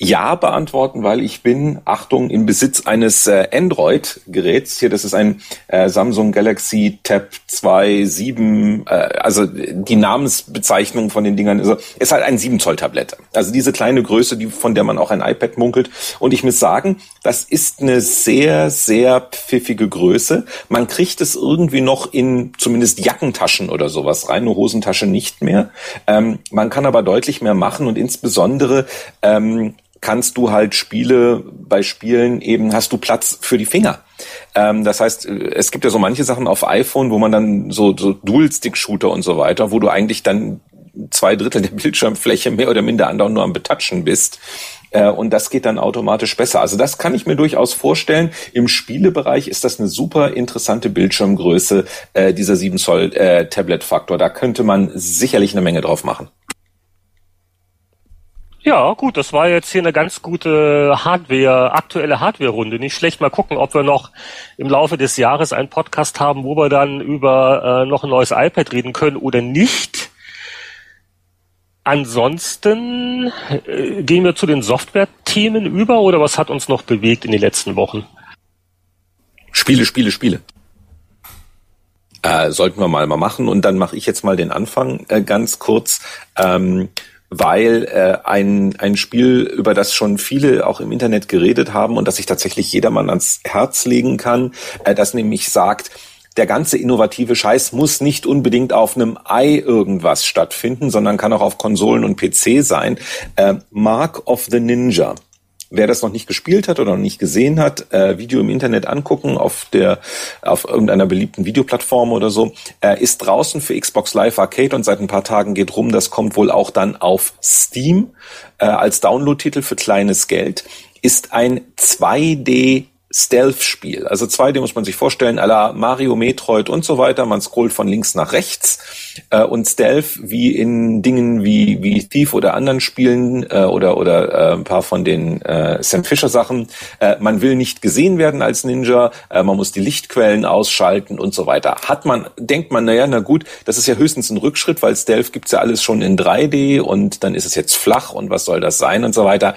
ja beantworten, weil ich bin, Achtung, im Besitz eines äh, Android-Geräts. Hier, das ist ein äh, Samsung Galaxy Tab 2 7, äh, also die Namensbezeichnung von den Dingern also, ist halt ein 7 Zoll Tablett. Also diese kleine Größe, die, von der man auch ein iPad munkelt. Und ich muss sagen, das ist eine sehr, sehr pfiffige Größe. Man kriegt es irgendwie noch in zumindest Jackentaschen oder sowas rein, eine Hosentasche nicht mehr. Ähm, man kann aber deutlich mehr machen und insbesondere ähm, kannst du halt Spiele, bei Spielen eben hast du Platz für die Finger. Ähm, das heißt, es gibt ja so manche Sachen auf iPhone, wo man dann so, so Dual-Stick-Shooter und so weiter, wo du eigentlich dann zwei Drittel der Bildschirmfläche mehr oder minder andauernd nur am Betatschen bist. Äh, und das geht dann automatisch besser. Also das kann ich mir durchaus vorstellen. Im Spielebereich ist das eine super interessante Bildschirmgröße, äh, dieser 7 Zoll äh, Tablet-Faktor. Da könnte man sicherlich eine Menge drauf machen. Ja, gut, das war jetzt hier eine ganz gute Hardware, aktuelle Hardware-Runde. Nicht schlecht. Mal gucken, ob wir noch im Laufe des Jahres einen Podcast haben, wo wir dann über äh, noch ein neues iPad reden können oder nicht. Ansonsten äh, gehen wir zu den Software-Themen über oder was hat uns noch bewegt in den letzten Wochen? Spiele, Spiele, Spiele. Äh, sollten wir mal mal machen und dann mache ich jetzt mal den Anfang äh, ganz kurz. Ähm, weil äh, ein, ein Spiel, über das schon viele auch im Internet geredet haben und das sich tatsächlich jedermann ans Herz legen kann, äh, das nämlich sagt, der ganze innovative Scheiß muss nicht unbedingt auf einem Ei irgendwas stattfinden, sondern kann auch auf Konsolen und PC sein. Äh, Mark of the Ninja Wer das noch nicht gespielt hat oder noch nicht gesehen hat, äh, Video im Internet angucken auf der auf irgendeiner beliebten Videoplattform oder so, äh, ist draußen für Xbox Live Arcade und seit ein paar Tagen geht rum. Das kommt wohl auch dann auf Steam äh, als Download-Titel für kleines Geld. Ist ein 2D Stealth-Spiel. Also 2D muss man sich vorstellen, à la Mario, Metroid und so weiter. Man scrollt von links nach rechts. Äh, und Stealth, wie in Dingen wie, wie Thief oder anderen Spielen äh, oder, oder äh, ein paar von den äh, Sam Fisher Sachen, äh, man will nicht gesehen werden als Ninja, äh, man muss die Lichtquellen ausschalten und so weiter. Hat man, denkt man, naja, na gut, das ist ja höchstens ein Rückschritt, weil Stealth gibt's ja alles schon in 3D und dann ist es jetzt flach und was soll das sein und so weiter.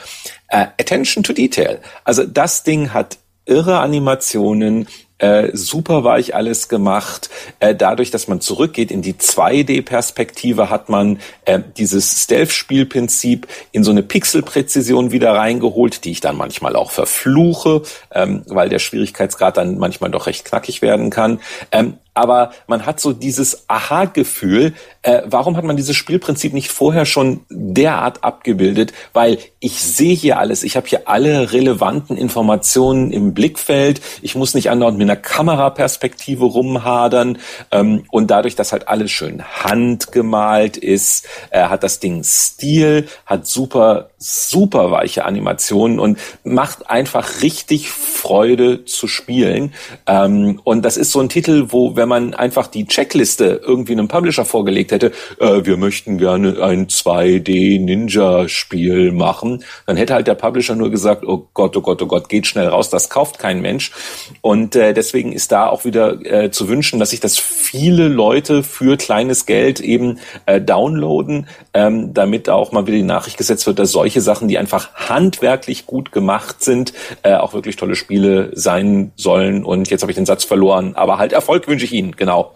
Äh, attention to Detail. Also das Ding hat irre Animationen, äh, super weich alles gemacht. Äh, dadurch, dass man zurückgeht in die 2D-Perspektive, hat man äh, dieses Stealth-Spielprinzip in so eine Pixelpräzision wieder reingeholt, die ich dann manchmal auch verfluche, ähm, weil der Schwierigkeitsgrad dann manchmal doch recht knackig werden kann. Ähm, aber man hat so dieses Aha-Gefühl, äh, warum hat man dieses Spielprinzip nicht vorher schon derart abgebildet? Weil ich sehe hier alles, ich habe hier alle relevanten Informationen im Blickfeld, ich muss nicht andauernd mit einer Kameraperspektive rumhadern ähm, und dadurch, dass halt alles schön handgemalt ist, äh, hat das Ding Stil, hat super, super weiche Animationen und macht einfach richtig Freude zu spielen. Ähm, und das ist so ein Titel, wo, wenn wenn man einfach die Checkliste irgendwie einem Publisher vorgelegt hätte, äh, wir möchten gerne ein 2D-Ninja-Spiel machen, dann hätte halt der Publisher nur gesagt, oh Gott, oh Gott, oh Gott, geht schnell raus, das kauft kein Mensch. Und äh, deswegen ist da auch wieder äh, zu wünschen, dass sich das viele Leute für kleines Geld eben äh, downloaden, ähm, damit auch mal wieder die Nachricht gesetzt wird, dass solche Sachen, die einfach handwerklich gut gemacht sind, äh, auch wirklich tolle Spiele sein sollen. Und jetzt habe ich den Satz verloren, aber halt Erfolg wünsche ich Ihnen, genau.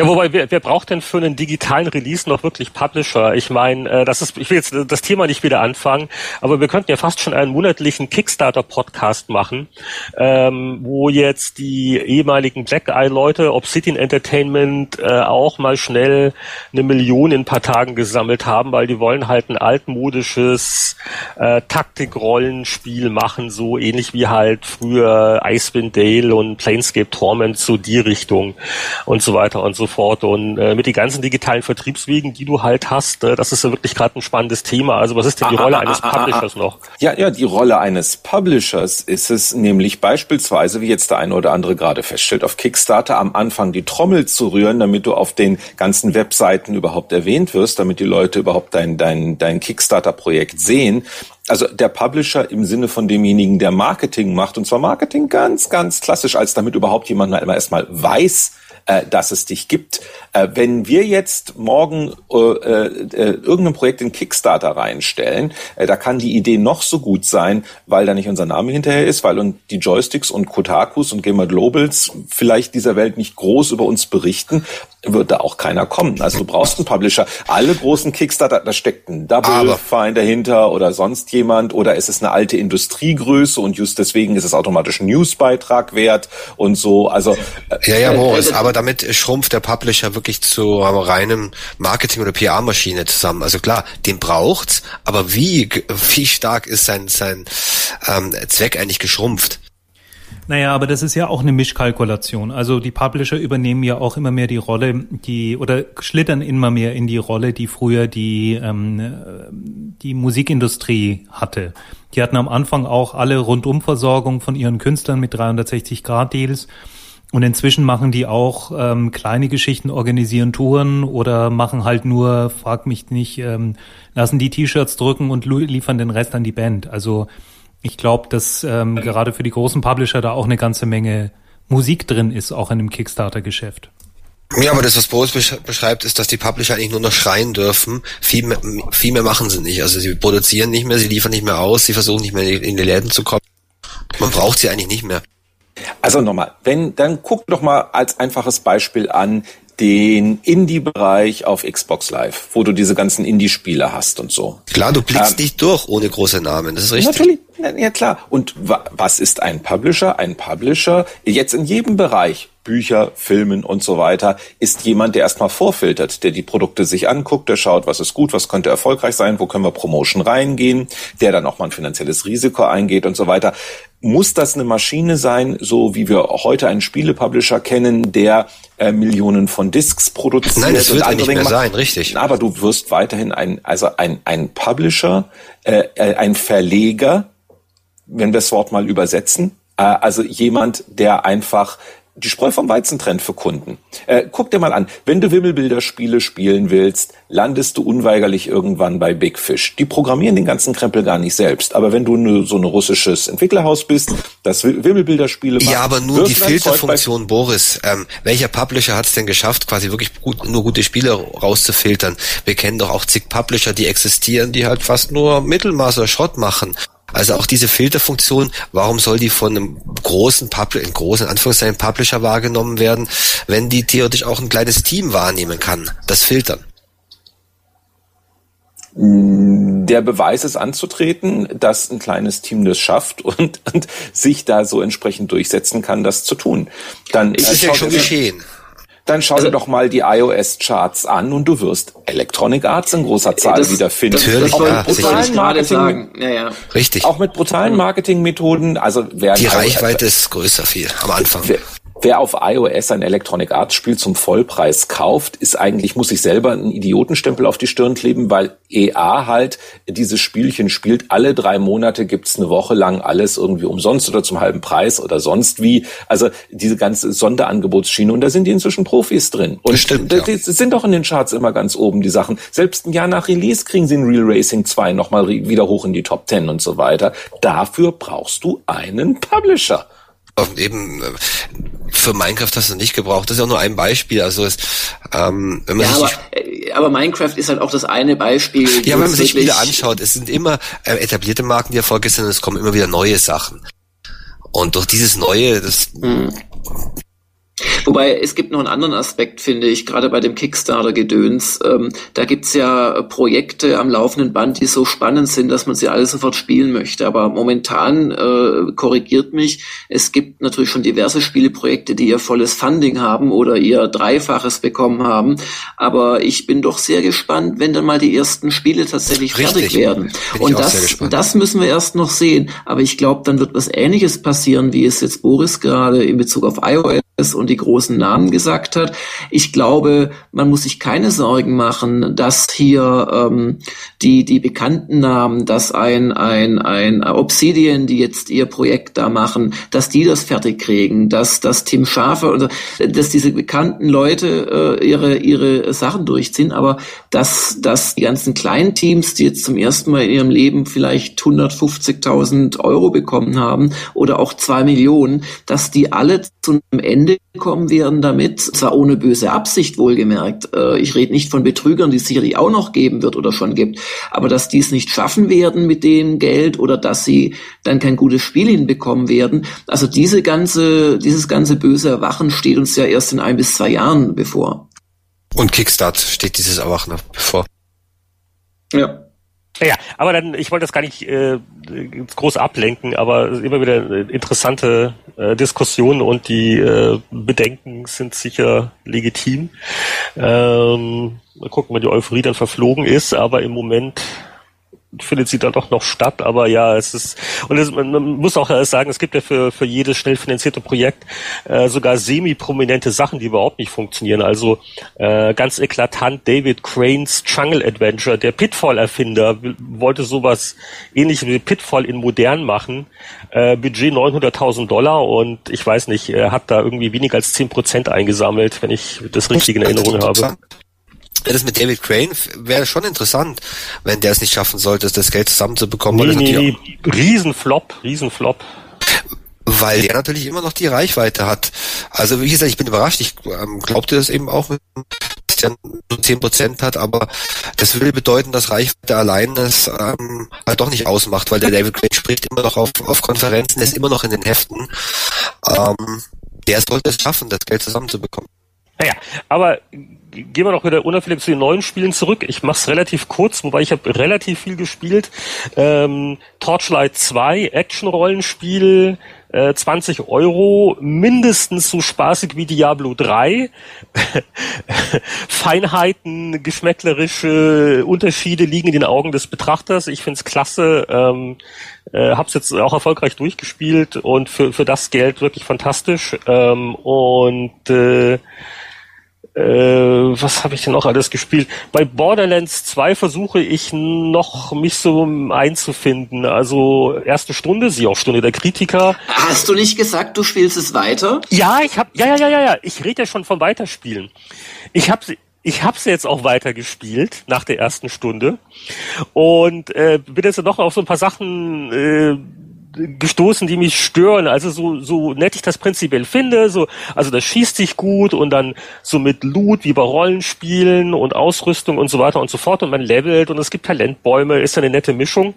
Ja, wobei, wer, wer braucht denn für einen digitalen Release noch wirklich Publisher? Ich meine, äh, das ist, ich will jetzt das Thema nicht wieder anfangen, aber wir könnten ja fast schon einen monatlichen Kickstarter-Podcast machen, ähm, wo jetzt die ehemaligen Black Eye-Leute, Obsidian Entertainment, äh, auch mal schnell eine Million in ein paar Tagen gesammelt haben, weil die wollen halt ein altmodisches äh, Taktik-Rollenspiel machen, so ähnlich wie halt früher Icewind Dale und Planescape Torment, so die Richtung und so weiter und so fort. Und äh, mit den ganzen digitalen Vertriebswegen, die du halt hast, äh, das ist ja wirklich gerade ein spannendes Thema. Also was ist denn die ah, Rolle ah, eines ah, Publishers noch? Ja, ja, die Rolle eines Publishers ist es nämlich beispielsweise, wie jetzt der eine oder andere gerade feststellt, auf Kickstarter am Anfang die Trommel zu rühren, damit du auf den ganzen Webseiten überhaupt erwähnt wirst, damit die Leute überhaupt dein, dein, dein Kickstarter-Projekt sehen also der Publisher im Sinne von demjenigen, der Marketing macht, und zwar Marketing ganz, ganz klassisch, als damit überhaupt jemand mal erstmal weiß, äh, dass es dich gibt. Äh, wenn wir jetzt morgen äh, äh, irgendein Projekt in Kickstarter reinstellen, äh, da kann die Idee noch so gut sein, weil da nicht unser Name hinterher ist, weil und die Joysticks und Kotakus und Gamer Globals vielleicht dieser Welt nicht groß über uns berichten, wird da auch keiner kommen. Also du brauchst einen Publisher. Alle großen Kickstarter, da steckt ein Double Fine dahinter oder sonst jemand oder es ist eine alte Industriegröße und just deswegen ist es automatisch ein Newsbeitrag wert und so. Also ja, ja, Moritz, äh, aber damit schrumpft der Publisher wirklich zu reinem Marketing- oder PR-Maschine zusammen. Also klar, den braucht's, aber wie, wie stark ist sein, sein ähm, Zweck eigentlich geschrumpft? Naja, aber das ist ja auch eine Mischkalkulation. Also die Publisher übernehmen ja auch immer mehr die Rolle, die oder schlittern immer mehr in die Rolle, die früher die ähm, die Musikindustrie hatte. Die hatten am Anfang auch alle Rundumversorgung von ihren Künstlern mit 360 Grad Deals. Und inzwischen machen die auch ähm, kleine Geschichten, organisieren Touren oder machen halt nur, frag mich nicht, ähm, lassen die T-Shirts drücken und liefern den Rest an die Band. Also ich glaube, dass ähm, gerade für die großen Publisher da auch eine ganze Menge Musik drin ist, auch in dem Kickstarter-Geschäft. Ja, aber das, was Boris beschreibt, ist, dass die Publisher eigentlich nur noch schreien dürfen. Viel mehr, viel mehr machen sie nicht. Also sie produzieren nicht mehr, sie liefern nicht mehr aus, sie versuchen nicht mehr in die Läden zu kommen. Man braucht sie eigentlich nicht mehr. Also nochmal, wenn, dann guck doch mal als einfaches Beispiel an den Indie-Bereich auf Xbox Live, wo du diese ganzen Indie-Spiele hast und so. Klar, du blickst ähm, nicht durch ohne große Namen, das ist richtig. Natürlich, ja klar. Und wa was ist ein Publisher? Ein Publisher, jetzt in jedem Bereich, Bücher, Filmen und so weiter, ist jemand, der erstmal vorfiltert, der die Produkte sich anguckt, der schaut, was ist gut, was könnte erfolgreich sein, wo können wir Promotion reingehen, der dann auch mal ein finanzielles Risiko eingeht und so weiter. Muss das eine Maschine sein, so wie wir heute einen Spielepublisher kennen, der äh, Millionen von Discs produziert? Nein, das wird ja nicht mehr sein, richtig. Aber du wirst weiterhin ein, also ein, ein Publisher, äh, äh ein Verleger, wenn wir das Wort mal übersetzen, äh, also jemand, der einfach die Spreu vom Weizen trennt für Kunden. Äh, guck dir mal an, wenn du Wimmelbilderspiele spielen willst, landest du unweigerlich irgendwann bei Big Fish. Die programmieren den ganzen Krempel gar nicht selbst. Aber wenn du ne, so ein russisches Entwicklerhaus bist, das Wimmelbilderspiele macht, Ja, aber nur die Filterfunktion, Boris. Ähm, welcher Publisher hat es denn geschafft, quasi wirklich gut, nur gute Spiele rauszufiltern? Wir kennen doch auch zig Publisher, die existieren, die halt fast nur Mittelmaß oder Schrott machen. Also auch diese Filterfunktion, warum soll die von einem großen Publisher, in großen Anführungszeichen Publisher wahrgenommen werden, wenn die theoretisch auch ein kleines Team wahrnehmen kann, das Filtern? Der Beweis ist anzutreten, dass ein kleines Team das schafft und, und sich da so entsprechend durchsetzen kann, das zu tun. Dann ist es ja schon geschehen dann schau also, dir doch mal die iOS-Charts an und du wirst Electronic Arts in großer Zahl das, wiederfinden. Natürlich, auch ja, mit brutalen Marketing, ja, ja. Richtig. Auch mit brutalen Marketingmethoden, also werden die Reichweite ist größer viel am Anfang. Wer auf iOS ein Electronic Arts Spiel zum Vollpreis kauft, ist eigentlich, muss sich selber einen Idiotenstempel auf die Stirn kleben, weil EA halt dieses Spielchen spielt. Alle drei Monate gibt's eine Woche lang alles irgendwie umsonst oder zum halben Preis oder sonst wie. Also diese ganze Sonderangebotsschiene. Und da sind die inzwischen Profis drin. Und Bestimmt, ja. die sind doch in den Charts immer ganz oben, die Sachen. Selbst ein Jahr nach Release kriegen sie in Real Racing 2 nochmal wieder hoch in die Top 10 und so weiter. Dafür brauchst du einen Publisher. Eben äh, für Minecraft hast du nicht gebraucht. Das ist auch nur ein Beispiel. Also es, ähm, wenn man ja, sich aber, äh, aber Minecraft ist halt auch das eine Beispiel. ja, wenn man sich Spiele anschaut, es sind immer äh, etablierte Marken, die erfolgreich sind, und es kommen immer wieder neue Sachen. Und durch dieses Neue, das Wobei es gibt noch einen anderen Aspekt, finde ich, gerade bei dem Kickstarter-Gedöns. Ähm, da gibt's ja Projekte am laufenden Band, die so spannend sind, dass man sie alle sofort spielen möchte. Aber momentan äh, korrigiert mich, es gibt natürlich schon diverse Spieleprojekte, die ihr volles Funding haben oder ihr Dreifaches bekommen haben. Aber ich bin doch sehr gespannt, wenn dann mal die ersten Spiele tatsächlich fertig Richtig. werden. Bin Und das, das müssen wir erst noch sehen. Aber ich glaube, dann wird was Ähnliches passieren, wie es jetzt Boris gerade in Bezug auf iOS und die großen Namen gesagt hat. Ich glaube, man muss sich keine Sorgen machen, dass hier ähm, die die bekannten Namen, dass ein ein ein Obsidian, die jetzt ihr Projekt da machen, dass die das fertig kriegen, dass das Tim Schafer oder dass diese bekannten Leute äh, ihre ihre Sachen durchziehen, aber dass dass die ganzen kleinen Teams, die jetzt zum ersten Mal in ihrem Leben vielleicht 150.000 Euro bekommen haben oder auch zwei Millionen, dass die alle zu einem Ende kommen werden damit, zwar ohne böse Absicht wohlgemerkt. Äh, ich rede nicht von Betrügern, die es sicherlich auch noch geben wird oder schon gibt, aber dass die es nicht schaffen werden mit dem Geld oder dass sie dann kein gutes Spiel hinbekommen werden. Also diese ganze, dieses ganze böse Erwachen steht uns ja erst in ein bis zwei Jahren bevor. und Kickstart steht dieses Erwachen bevor. Ja. Ja, aber dann, ich wollte das gar nicht äh, groß ablenken, aber immer wieder interessante äh, Diskussionen und die äh, Bedenken sind sicher legitim. Ähm, mal gucken, wenn die Euphorie dann verflogen ist, aber im Moment findet sie dann doch noch statt, aber ja, es ist und es, man, muss auch sagen, es gibt ja für für jedes schnell finanzierte Projekt äh, sogar semi-prominente Sachen, die überhaupt nicht funktionieren. Also äh, ganz eklatant David Cranes Jungle Adventure, der Pitfall-Erfinder, wollte sowas ähnliches wie Pitfall in modern machen, äh, Budget 900.000 Dollar und ich weiß nicht, er hat da irgendwie weniger als 10 Prozent eingesammelt, wenn ich das richtig in Erinnerung habe. Das mit David Crane wäre schon interessant, wenn der es nicht schaffen sollte, das Geld zusammenzubekommen. Nee, nee, nee, Riesenflop, Riesenflop. weil der natürlich immer noch die Reichweite hat. Also wie gesagt, ich bin überrascht. Ich ähm, glaubte das eben auch, dass der nur 10% hat, aber das würde bedeuten, dass Reichweite allein das ähm, halt doch nicht ausmacht, weil der David Crane spricht immer noch auf, auf Konferenzen, ist immer noch in den Heften. Ähm, der sollte es schaffen, das Geld zusammenzubekommen. Naja, aber gehen wir noch wieder unauffällig zu den neuen Spielen zurück. Ich mache es relativ kurz, wobei ich habe relativ viel gespielt. Ähm, Torchlight 2, Action-Rollenspiel, äh, 20 Euro, mindestens so spaßig wie Diablo 3. Feinheiten, geschmäcklerische Unterschiede liegen in den Augen des Betrachters. Ich find's klasse. Ähm, äh, hab's jetzt auch erfolgreich durchgespielt und für, für das Geld wirklich fantastisch. Ähm, und äh, äh, was habe ich denn noch alles gespielt? Bei Borderlands 2 versuche ich noch mich so einzufinden. Also erste Stunde, sie auch Stunde der Kritiker. Hast du nicht gesagt, du spielst es weiter? Ja, ich habe ja ja ja ja ja, ich rede ja schon vom Weiterspielen. Ich habe ich habe jetzt auch weitergespielt nach der ersten Stunde und äh, bin jetzt noch auf so ein paar Sachen äh, gestoßen, die mich stören. Also so so nett ich das prinzipiell finde, so also das schießt sich gut und dann so mit Loot wie bei Rollenspielen und Ausrüstung und so weiter und so fort und man levelt und es gibt Talentbäume, ist eine nette Mischung.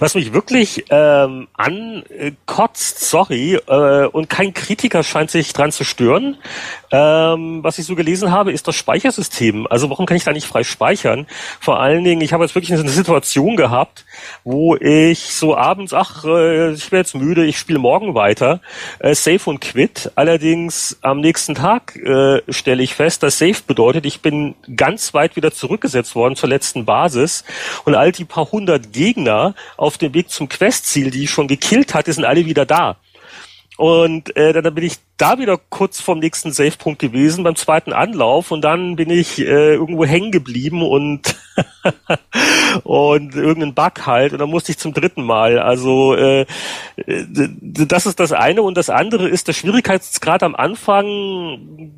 Was mich wirklich ähm, ankotzt, sorry, äh, und kein Kritiker scheint sich dran zu stören, ähm, was ich so gelesen habe, ist das Speichersystem. Also warum kann ich da nicht frei speichern? Vor allen Dingen, ich habe jetzt wirklich eine Situation gehabt, wo ich so abends, ach, äh, ich bin jetzt müde, ich spiele morgen weiter, äh, Save und Quit. Allerdings am nächsten Tag äh, stelle ich fest, dass Save bedeutet, ich bin ganz weit wieder zurückgesetzt worden zur letzten Basis und all die paar hundert Gegner auf dem Weg zum Questziel, die ich schon gekillt hatte, sind alle wieder da. Und äh, dann bin ich da wieder kurz vom nächsten Safe-Punkt gewesen beim zweiten Anlauf und dann bin ich äh, irgendwo hängen geblieben und und irgendeinen Bug halt und dann musste ich zum dritten Mal. Also äh, das ist das eine und das andere ist der Schwierigkeitsgrad am Anfang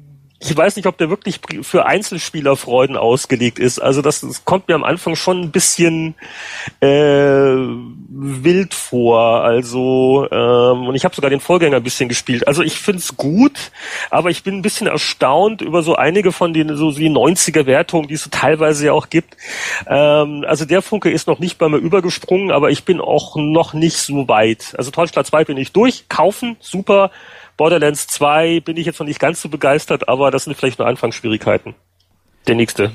ich weiß nicht, ob der wirklich für Einzelspielerfreuden ausgelegt ist. Also das, das kommt mir am Anfang schon ein bisschen äh, wild vor. Also ähm, und ich habe sogar den Vorgänger ein bisschen gespielt. Also ich finde es gut, aber ich bin ein bisschen erstaunt über so einige von den so wie 90er Wertungen, die es so teilweise ja auch gibt. Ähm, also der Funke ist noch nicht bei mir übergesprungen, aber ich bin auch noch nicht so weit. Also Teufelsstadt 2 bin ich durch, kaufen, super. Borderlands 2 bin ich jetzt noch nicht ganz so begeistert, aber das sind vielleicht nur Anfangsschwierigkeiten. Der nächste.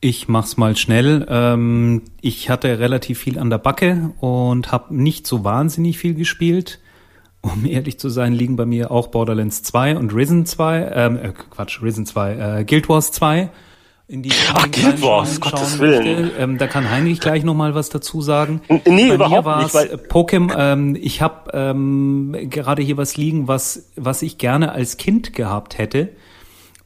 Ich mach's mal schnell. Ähm, ich hatte relativ viel an der Backe und habe nicht so wahnsinnig viel gespielt. Um ehrlich zu sein, liegen bei mir auch Borderlands 2 und Risen 2, ähm, äh, Quatsch, Risen 2, äh, Guild Wars 2 in die Ach, Guild Wars, Gottes Willen. Ähm, da kann Heinrich gleich noch mal was dazu sagen. Nee, Bei überhaupt nicht. Weil Pokémon, ähm, ich habe ähm, gerade hier was liegen, was, was ich gerne als Kind gehabt hätte.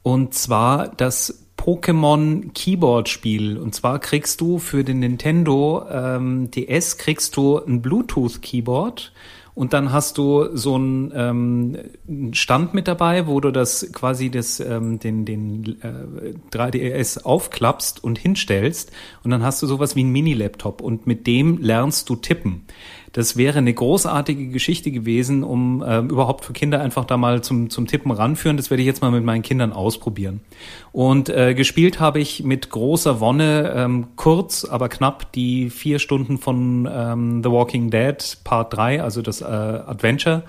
Und zwar das Pokémon Keyboard Spiel. Und zwar kriegst du für den Nintendo ähm, DS kriegst du ein Bluetooth Keyboard und dann hast du so einen ähm, Stand mit dabei, wo du das quasi das, ähm, den, den äh, 3DS aufklappst und hinstellst. Und dann hast du sowas wie ein Mini-Laptop und mit dem lernst du tippen. Das wäre eine großartige Geschichte gewesen, um äh, überhaupt für Kinder einfach da mal zum, zum Tippen ranführen. Das werde ich jetzt mal mit meinen Kindern ausprobieren. Und äh, gespielt habe ich mit großer Wonne ähm, kurz, aber knapp die vier Stunden von ähm, The Walking Dead Part 3, also das äh, Adventure.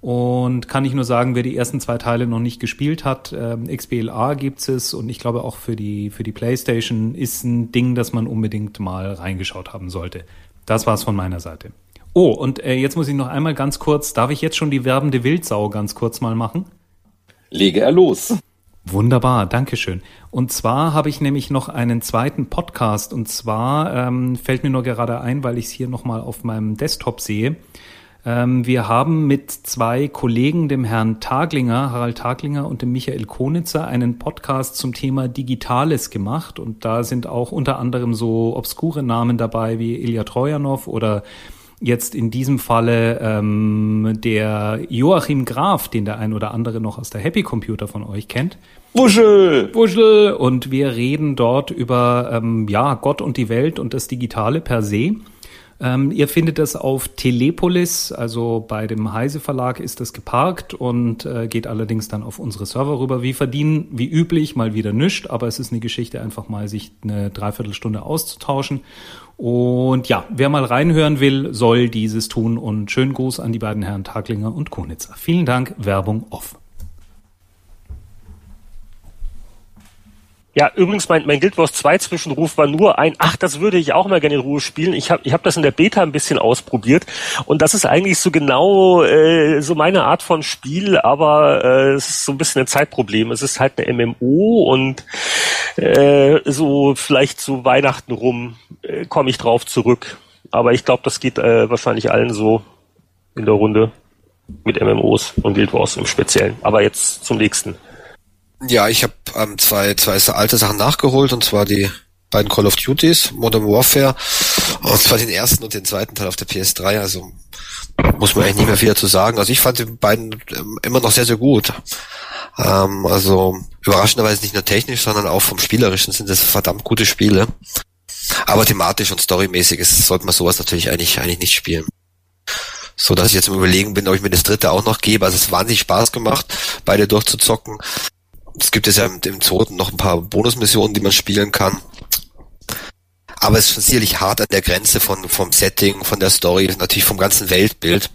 Und kann ich nur sagen, wer die ersten zwei Teile noch nicht gespielt hat, äh, XBLA gibt es und ich glaube auch für die, für die Playstation ist ein Ding, das man unbedingt mal reingeschaut haben sollte. Das war's von meiner Seite. Oh, und äh, jetzt muss ich noch einmal ganz kurz, darf ich jetzt schon die werbende Wildsau ganz kurz mal machen? Lege er los. Wunderbar, Dankeschön. Und zwar habe ich nämlich noch einen zweiten Podcast und zwar ähm, fällt mir nur gerade ein, weil ich es hier nochmal auf meinem Desktop sehe. Ähm, wir haben mit zwei Kollegen, dem Herrn Taglinger, Harald Taglinger und dem Michael Konitzer, einen Podcast zum Thema Digitales gemacht und da sind auch unter anderem so obskure Namen dabei wie Ilya Trojanow oder jetzt in diesem Falle ähm, der Joachim Graf, den der ein oder andere noch aus der Happy Computer von euch kennt. Wuschel! Wuschel! Und wir reden dort über ähm, ja Gott und die Welt und das Digitale per se. Ähm, ihr findet das auf Telepolis, also bei dem Heise Verlag ist das geparkt und äh, geht allerdings dann auf unsere Server rüber. Wir verdienen wie üblich mal wieder nischt, aber es ist eine Geschichte, einfach mal sich eine Dreiviertelstunde auszutauschen. Und ja, wer mal reinhören will, soll dieses tun. Und schönen Gruß an die beiden Herren Taglinger und Konitzer. Vielen Dank, Werbung off. Ja, übrigens, mein, mein Guild Wars 2 Zwischenruf war nur ein, ach, das würde ich auch mal gerne in Ruhe spielen. Ich habe ich hab das in der Beta ein bisschen ausprobiert und das ist eigentlich so genau äh, so meine Art von Spiel, aber äh, es ist so ein bisschen ein Zeitproblem. Es ist halt eine MMO und äh, so vielleicht zu Weihnachten rum äh, komme ich drauf zurück. Aber ich glaube, das geht äh, wahrscheinlich allen so in der Runde mit MMOs und Guild Wars im Speziellen. Aber jetzt zum nächsten. Ja, ich habe ähm, zwei, zwei alte Sachen nachgeholt, und zwar die beiden Call of Duties, Modern Warfare, und zwar den ersten und den zweiten Teil auf der PS3, also muss man eigentlich nicht mehr viel dazu sagen. Also ich fand die beiden ähm, immer noch sehr, sehr gut. Ähm, also überraschenderweise nicht nur technisch, sondern auch vom Spielerischen sind das verdammt gute Spiele. Aber thematisch und storymäßig ist, sollte man sowas natürlich eigentlich, eigentlich nicht spielen. So dass ich jetzt im Überlegen bin, ob ich mir das dritte auch noch gebe. Also es hat wahnsinnig Spaß gemacht, beide durchzuzocken es gibt jetzt ja im, im noch ein paar Bonusmissionen, die man spielen kann. Aber es ist sicherlich hart an der Grenze von, vom Setting, von der Story, natürlich vom ganzen Weltbild.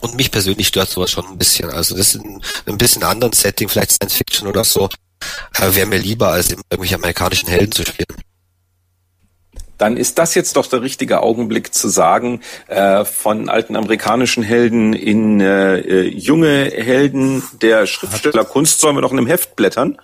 Und mich persönlich stört sowas schon ein bisschen. Also das ist ein, ein bisschen anderen Setting, vielleicht Science Fiction oder so. Äh, Wäre mir lieber, als irgendwelche amerikanischen Helden zu spielen dann ist das jetzt doch der richtige Augenblick zu sagen, äh, von alten amerikanischen Helden in äh, äh junge Helden der Schriftstellerkunst sollen wir noch in einem Heft blättern.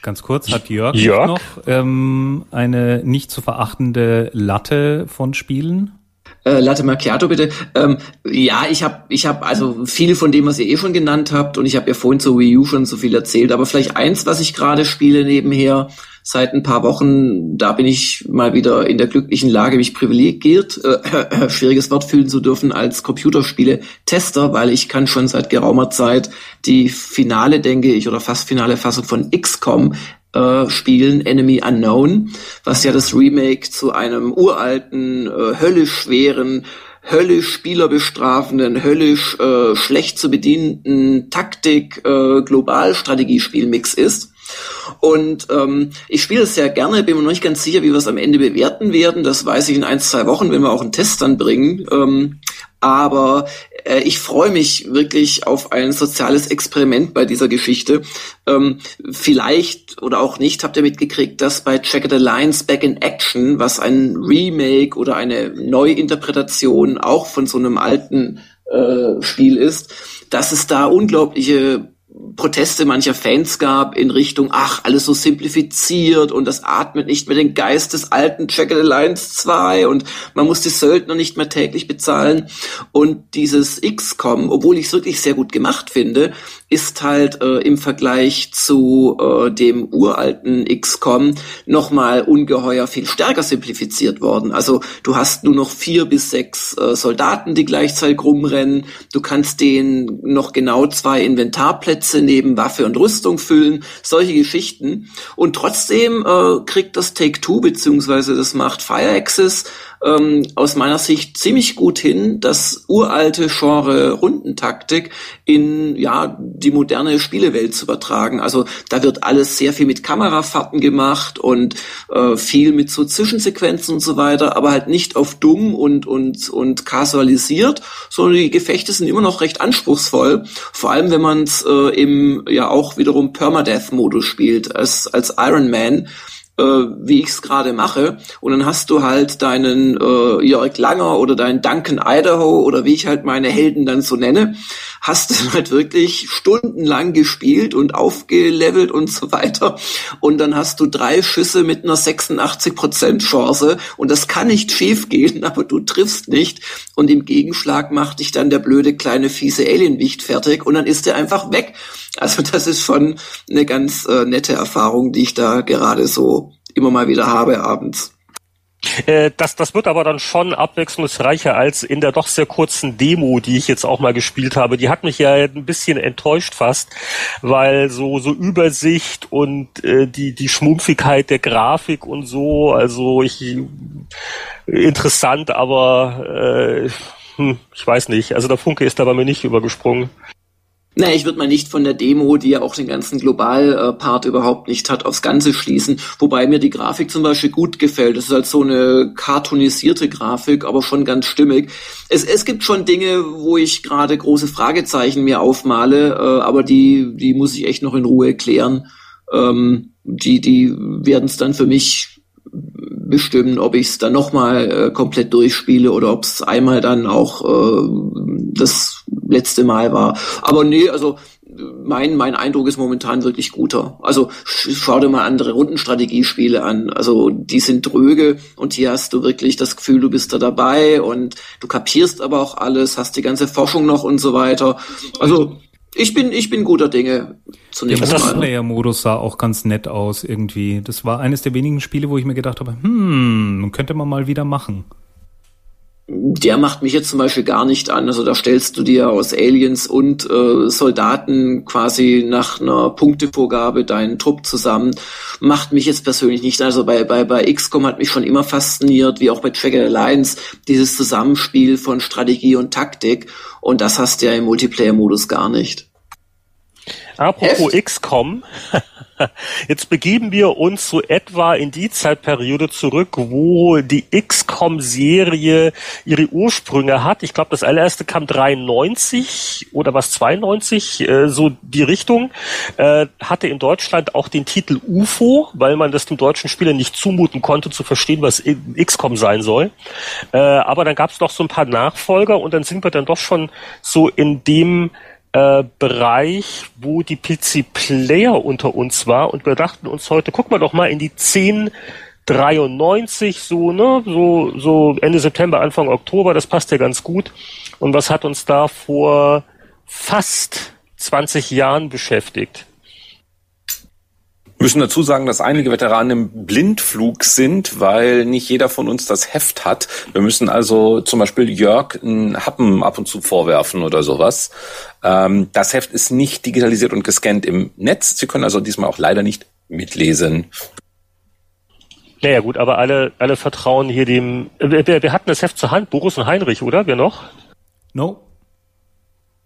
Ganz kurz, hat Jörg, Jörg? noch ähm, eine nicht zu verachtende Latte von Spielen? Äh, Latte Macchiato bitte. Ähm, ja, ich habe ich hab also viel von dem, was ihr eh schon genannt habt und ich habe ja vorhin zu Wii U schon so viel erzählt, aber vielleicht eins, was ich gerade spiele nebenher seit ein paar Wochen, da bin ich mal wieder in der glücklichen Lage, mich privilegiert, äh, äh, schwieriges Wort fühlen zu dürfen als Computerspiele-Tester, weil ich kann schon seit geraumer Zeit die finale, denke ich, oder fast finale Fassung von XCOM äh, spielen, Enemy Unknown, was ja das Remake zu einem uralten, äh, höllisch schweren, höllisch spielerbestrafenden, höllisch äh, schlecht zu bedienten Taktik äh, ist. Und ähm, ich spiele es sehr gerne, bin mir noch nicht ganz sicher, wie wir es am Ende bewerten werden. Das weiß ich in ein, zwei Wochen, wenn wir auch einen Test dann bringen. Ähm, aber äh, ich freue mich wirklich auf ein soziales Experiment bei dieser Geschichte. Ähm, vielleicht oder auch nicht habt ihr mitgekriegt, dass bei Jagged Alliance Back in Action, was ein Remake oder eine Neuinterpretation auch von so einem alten äh, Spiel ist, dass es da unglaubliche Proteste mancher Fans gab in Richtung, ach, alles so simplifiziert und das atmet nicht mehr den Geist des alten Jagged Alliance 2 und man muss die Söldner nicht mehr täglich bezahlen. Und dieses XCOM, obwohl ich es wirklich sehr gut gemacht finde, ist halt äh, im Vergleich zu äh, dem uralten XCOM nochmal ungeheuer viel stärker simplifiziert worden. Also du hast nur noch vier bis sechs äh, Soldaten, die gleichzeitig rumrennen. Du kannst denen noch genau zwei Inventarplätze neben Waffe und Rüstung füllen. Solche Geschichten. Und trotzdem äh, kriegt das Take-Two beziehungsweise das macht Fire Access ähm, aus meiner Sicht ziemlich gut hin, das uralte Genre Rundentaktik in ja die moderne Spielewelt zu übertragen. Also da wird alles sehr viel mit Kamerafahrten gemacht und äh, viel mit so Zwischensequenzen und so weiter, aber halt nicht auf dumm und und und casualisiert, sondern die Gefechte sind immer noch recht anspruchsvoll. Vor allem wenn man es äh, im ja auch wiederum Permadeath-Modus spielt als als Iron Man äh, wie ich es gerade mache. Und dann hast du halt deinen äh, Jörg Langer oder deinen Duncan Idaho oder wie ich halt meine Helden dann so nenne, hast du halt wirklich stundenlang gespielt und aufgelevelt und so weiter. Und dann hast du drei Schüsse mit einer 86% Chance und das kann nicht schief gehen, aber du triffst nicht. Und im Gegenschlag macht dich dann der blöde kleine fiese Alienwicht fertig und dann ist er einfach weg. Also das ist schon eine ganz äh, nette Erfahrung, die ich da gerade so immer mal wieder habe abends. Äh, das, das wird aber dann schon abwechslungsreicher als in der doch sehr kurzen Demo, die ich jetzt auch mal gespielt habe. Die hat mich ja ein bisschen enttäuscht fast, weil so, so Übersicht und äh, die, die Schmumpfigkeit der Grafik und so, also ich interessant, aber äh, hm, ich weiß nicht. Also der Funke ist da bei mir nicht übergesprungen. Naja, ich würde mal nicht von der Demo, die ja auch den ganzen Global-Part überhaupt nicht hat, aufs Ganze schließen. Wobei mir die Grafik zum Beispiel gut gefällt. Es ist halt so eine cartoonisierte Grafik, aber schon ganz stimmig. Es, es gibt schon Dinge, wo ich gerade große Fragezeichen mir aufmale, äh, aber die, die muss ich echt noch in Ruhe klären. Ähm, die, die werden es dann für mich bestimmen, ob ich es dann nochmal äh, komplett durchspiele oder ob es einmal dann auch äh, das letzte Mal war. Aber nee, also mein, mein Eindruck ist momentan wirklich guter. Also schau dir mal andere Rundenstrategiespiele an. Also die sind dröge und hier hast du wirklich das Gefühl, du bist da dabei und du kapierst aber auch alles, hast die ganze Forschung noch und so weiter. Also ich bin, ich bin guter Dinge. Zunächst Der Multiplayer-Modus sah auch ganz nett aus irgendwie. Das war eines der wenigen Spiele, wo ich mir gedacht habe, hm, könnte man mal wieder machen der macht mich jetzt zum Beispiel gar nicht an. Also da stellst du dir aus Aliens und äh, Soldaten quasi nach einer Punktevorgabe deinen Trupp zusammen. Macht mich jetzt persönlich nicht. Also bei, bei, bei XCOM hat mich schon immer fasziniert, wie auch bei Trigger Alliance, dieses Zusammenspiel von Strategie und Taktik. Und das hast du ja im Multiplayer-Modus gar nicht. Apropos XCOM, jetzt begeben wir uns so etwa in die Zeitperiode zurück, wo die XCOM-Serie ihre Ursprünge hat. Ich glaube, das allererste kam 93 oder was 92, äh, so die Richtung. Äh, hatte in Deutschland auch den Titel UFO, weil man das dem deutschen Spieler nicht zumuten konnte, zu verstehen, was XCOM sein soll. Äh, aber dann gab es noch so ein paar Nachfolger und dann sind wir dann doch schon so in dem äh, Bereich, wo die PC-Player unter uns war und wir dachten uns heute, guck mal doch mal in die zehn 93, so, ne, so, so Ende September, Anfang Oktober, das passt ja ganz gut. Und was hat uns da vor fast 20 Jahren beschäftigt? Müssen dazu sagen, dass einige Veteranen im Blindflug sind, weil nicht jeder von uns das Heft hat. Wir müssen also zum Beispiel Jörg einen Happen ab und zu vorwerfen oder sowas. Ähm, das Heft ist nicht digitalisiert und gescannt im Netz. Sie können also diesmal auch leider nicht mitlesen. Naja gut, aber alle, alle vertrauen hier dem. Wir, wir hatten das Heft zur Hand, Boris und Heinrich, oder? Wer noch? No.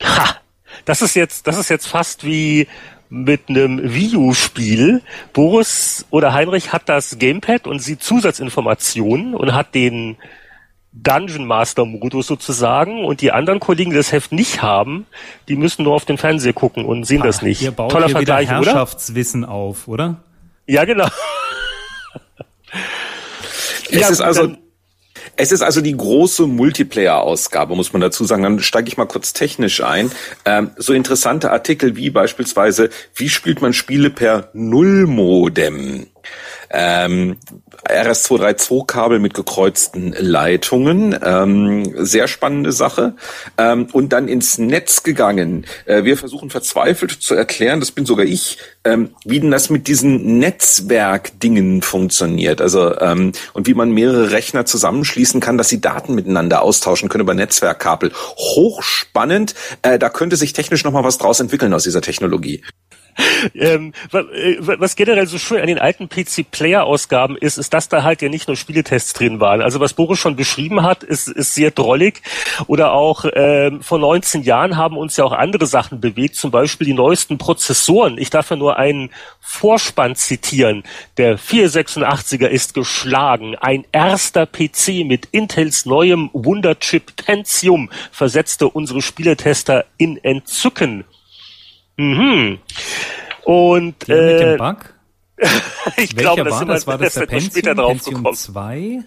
Ha! Das ist jetzt, das ist jetzt fast wie mit einem Wii U-Spiel. Boris oder Heinrich hat das Gamepad und sieht Zusatzinformationen und hat den Dungeon Master Modus sozusagen und die anderen Kollegen, die das Heft nicht haben, die müssen nur auf den Fernseher gucken und sehen ah, das nicht. Ihr baut Toller hier Vergleich, wieder Herrschaftswissen oder? auf, oder? Ja, genau. es ja, ist also es ist also die große Multiplayer-Ausgabe, muss man dazu sagen. Dann steige ich mal kurz technisch ein. Ähm, so interessante Artikel wie beispielsweise, wie spielt man Spiele per Nullmodem? Ähm, RS232-Kabel mit gekreuzten Leitungen. Ähm, sehr spannende Sache. Ähm, und dann ins Netz gegangen. Äh, wir versuchen verzweifelt zu erklären, das bin sogar ich, ähm, wie denn das mit diesen Netzwerkdingen funktioniert. Also ähm, und wie man mehrere Rechner zusammenschließen kann, dass sie Daten miteinander austauschen können über Netzwerkkabel. Hochspannend. Äh, da könnte sich technisch noch mal was draus entwickeln aus dieser Technologie. Ähm, äh, was generell so schön an den alten PC-Player-Ausgaben ist, ist, dass da halt ja nicht nur Spieletests drin waren. Also was Boris schon beschrieben hat, ist, ist sehr drollig. Oder auch ähm, vor 19 Jahren haben uns ja auch andere Sachen bewegt, zum Beispiel die neuesten Prozessoren. Ich darf ja nur einen Vorspann zitieren. Der 486er ist geschlagen. Ein erster PC mit Intels neuem Wunderchip Pentium versetzte unsere Spieletester in Entzücken. Mhm. Und Der äh, mit dem äh, Bug? ich Welcher glaube, das war das? War das der Pentium, später drauf Pentium 2?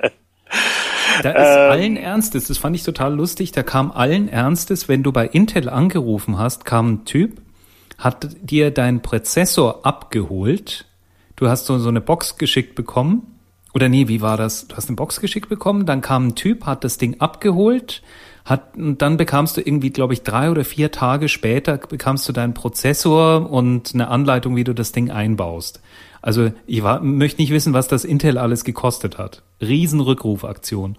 Da ist ähm, allen Ernstes, das fand ich total lustig, da kam allen Ernstes, wenn du bei Intel angerufen hast, kam ein Typ, hat dir deinen Prozessor abgeholt, du hast so, so eine Box geschickt bekommen, oder nee, wie war das? Du hast eine Box geschickt bekommen, dann kam ein Typ, hat das Ding abgeholt, hat, und dann bekamst du irgendwie, glaube ich, drei oder vier Tage später bekamst du deinen Prozessor und eine Anleitung, wie du das Ding einbaust. Also ich war, möchte nicht wissen, was das Intel alles gekostet hat. Riesenrückrufaktion.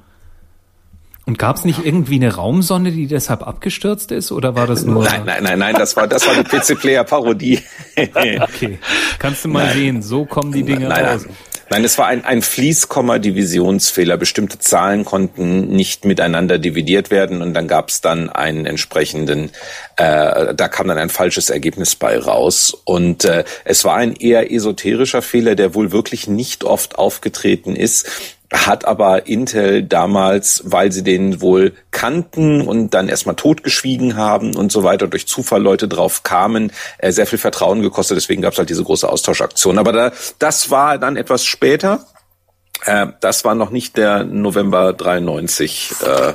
Und gab es nicht irgendwie eine Raumsonde, die deshalb abgestürzt ist, oder war das nur? Nein, nein, nein, nein, das war das war die PC Player Parodie. okay, kannst du mal nein. sehen, so kommen die Dinge nein, raus. Nein. Es war ein, ein Fließkomma-Divisionsfehler. Bestimmte Zahlen konnten nicht miteinander dividiert werden und dann gab es dann einen entsprechenden, äh, da kam dann ein falsches Ergebnis bei raus. Und äh, es war ein eher esoterischer Fehler, der wohl wirklich nicht oft aufgetreten ist hat aber Intel damals, weil sie den wohl kannten und dann erstmal totgeschwiegen haben und so weiter, durch Zufall Leute drauf kamen, äh, sehr viel Vertrauen gekostet. Deswegen gab es halt diese große Austauschaktion. Aber da, das war dann etwas später. Äh, das war noch nicht der November 93 äh,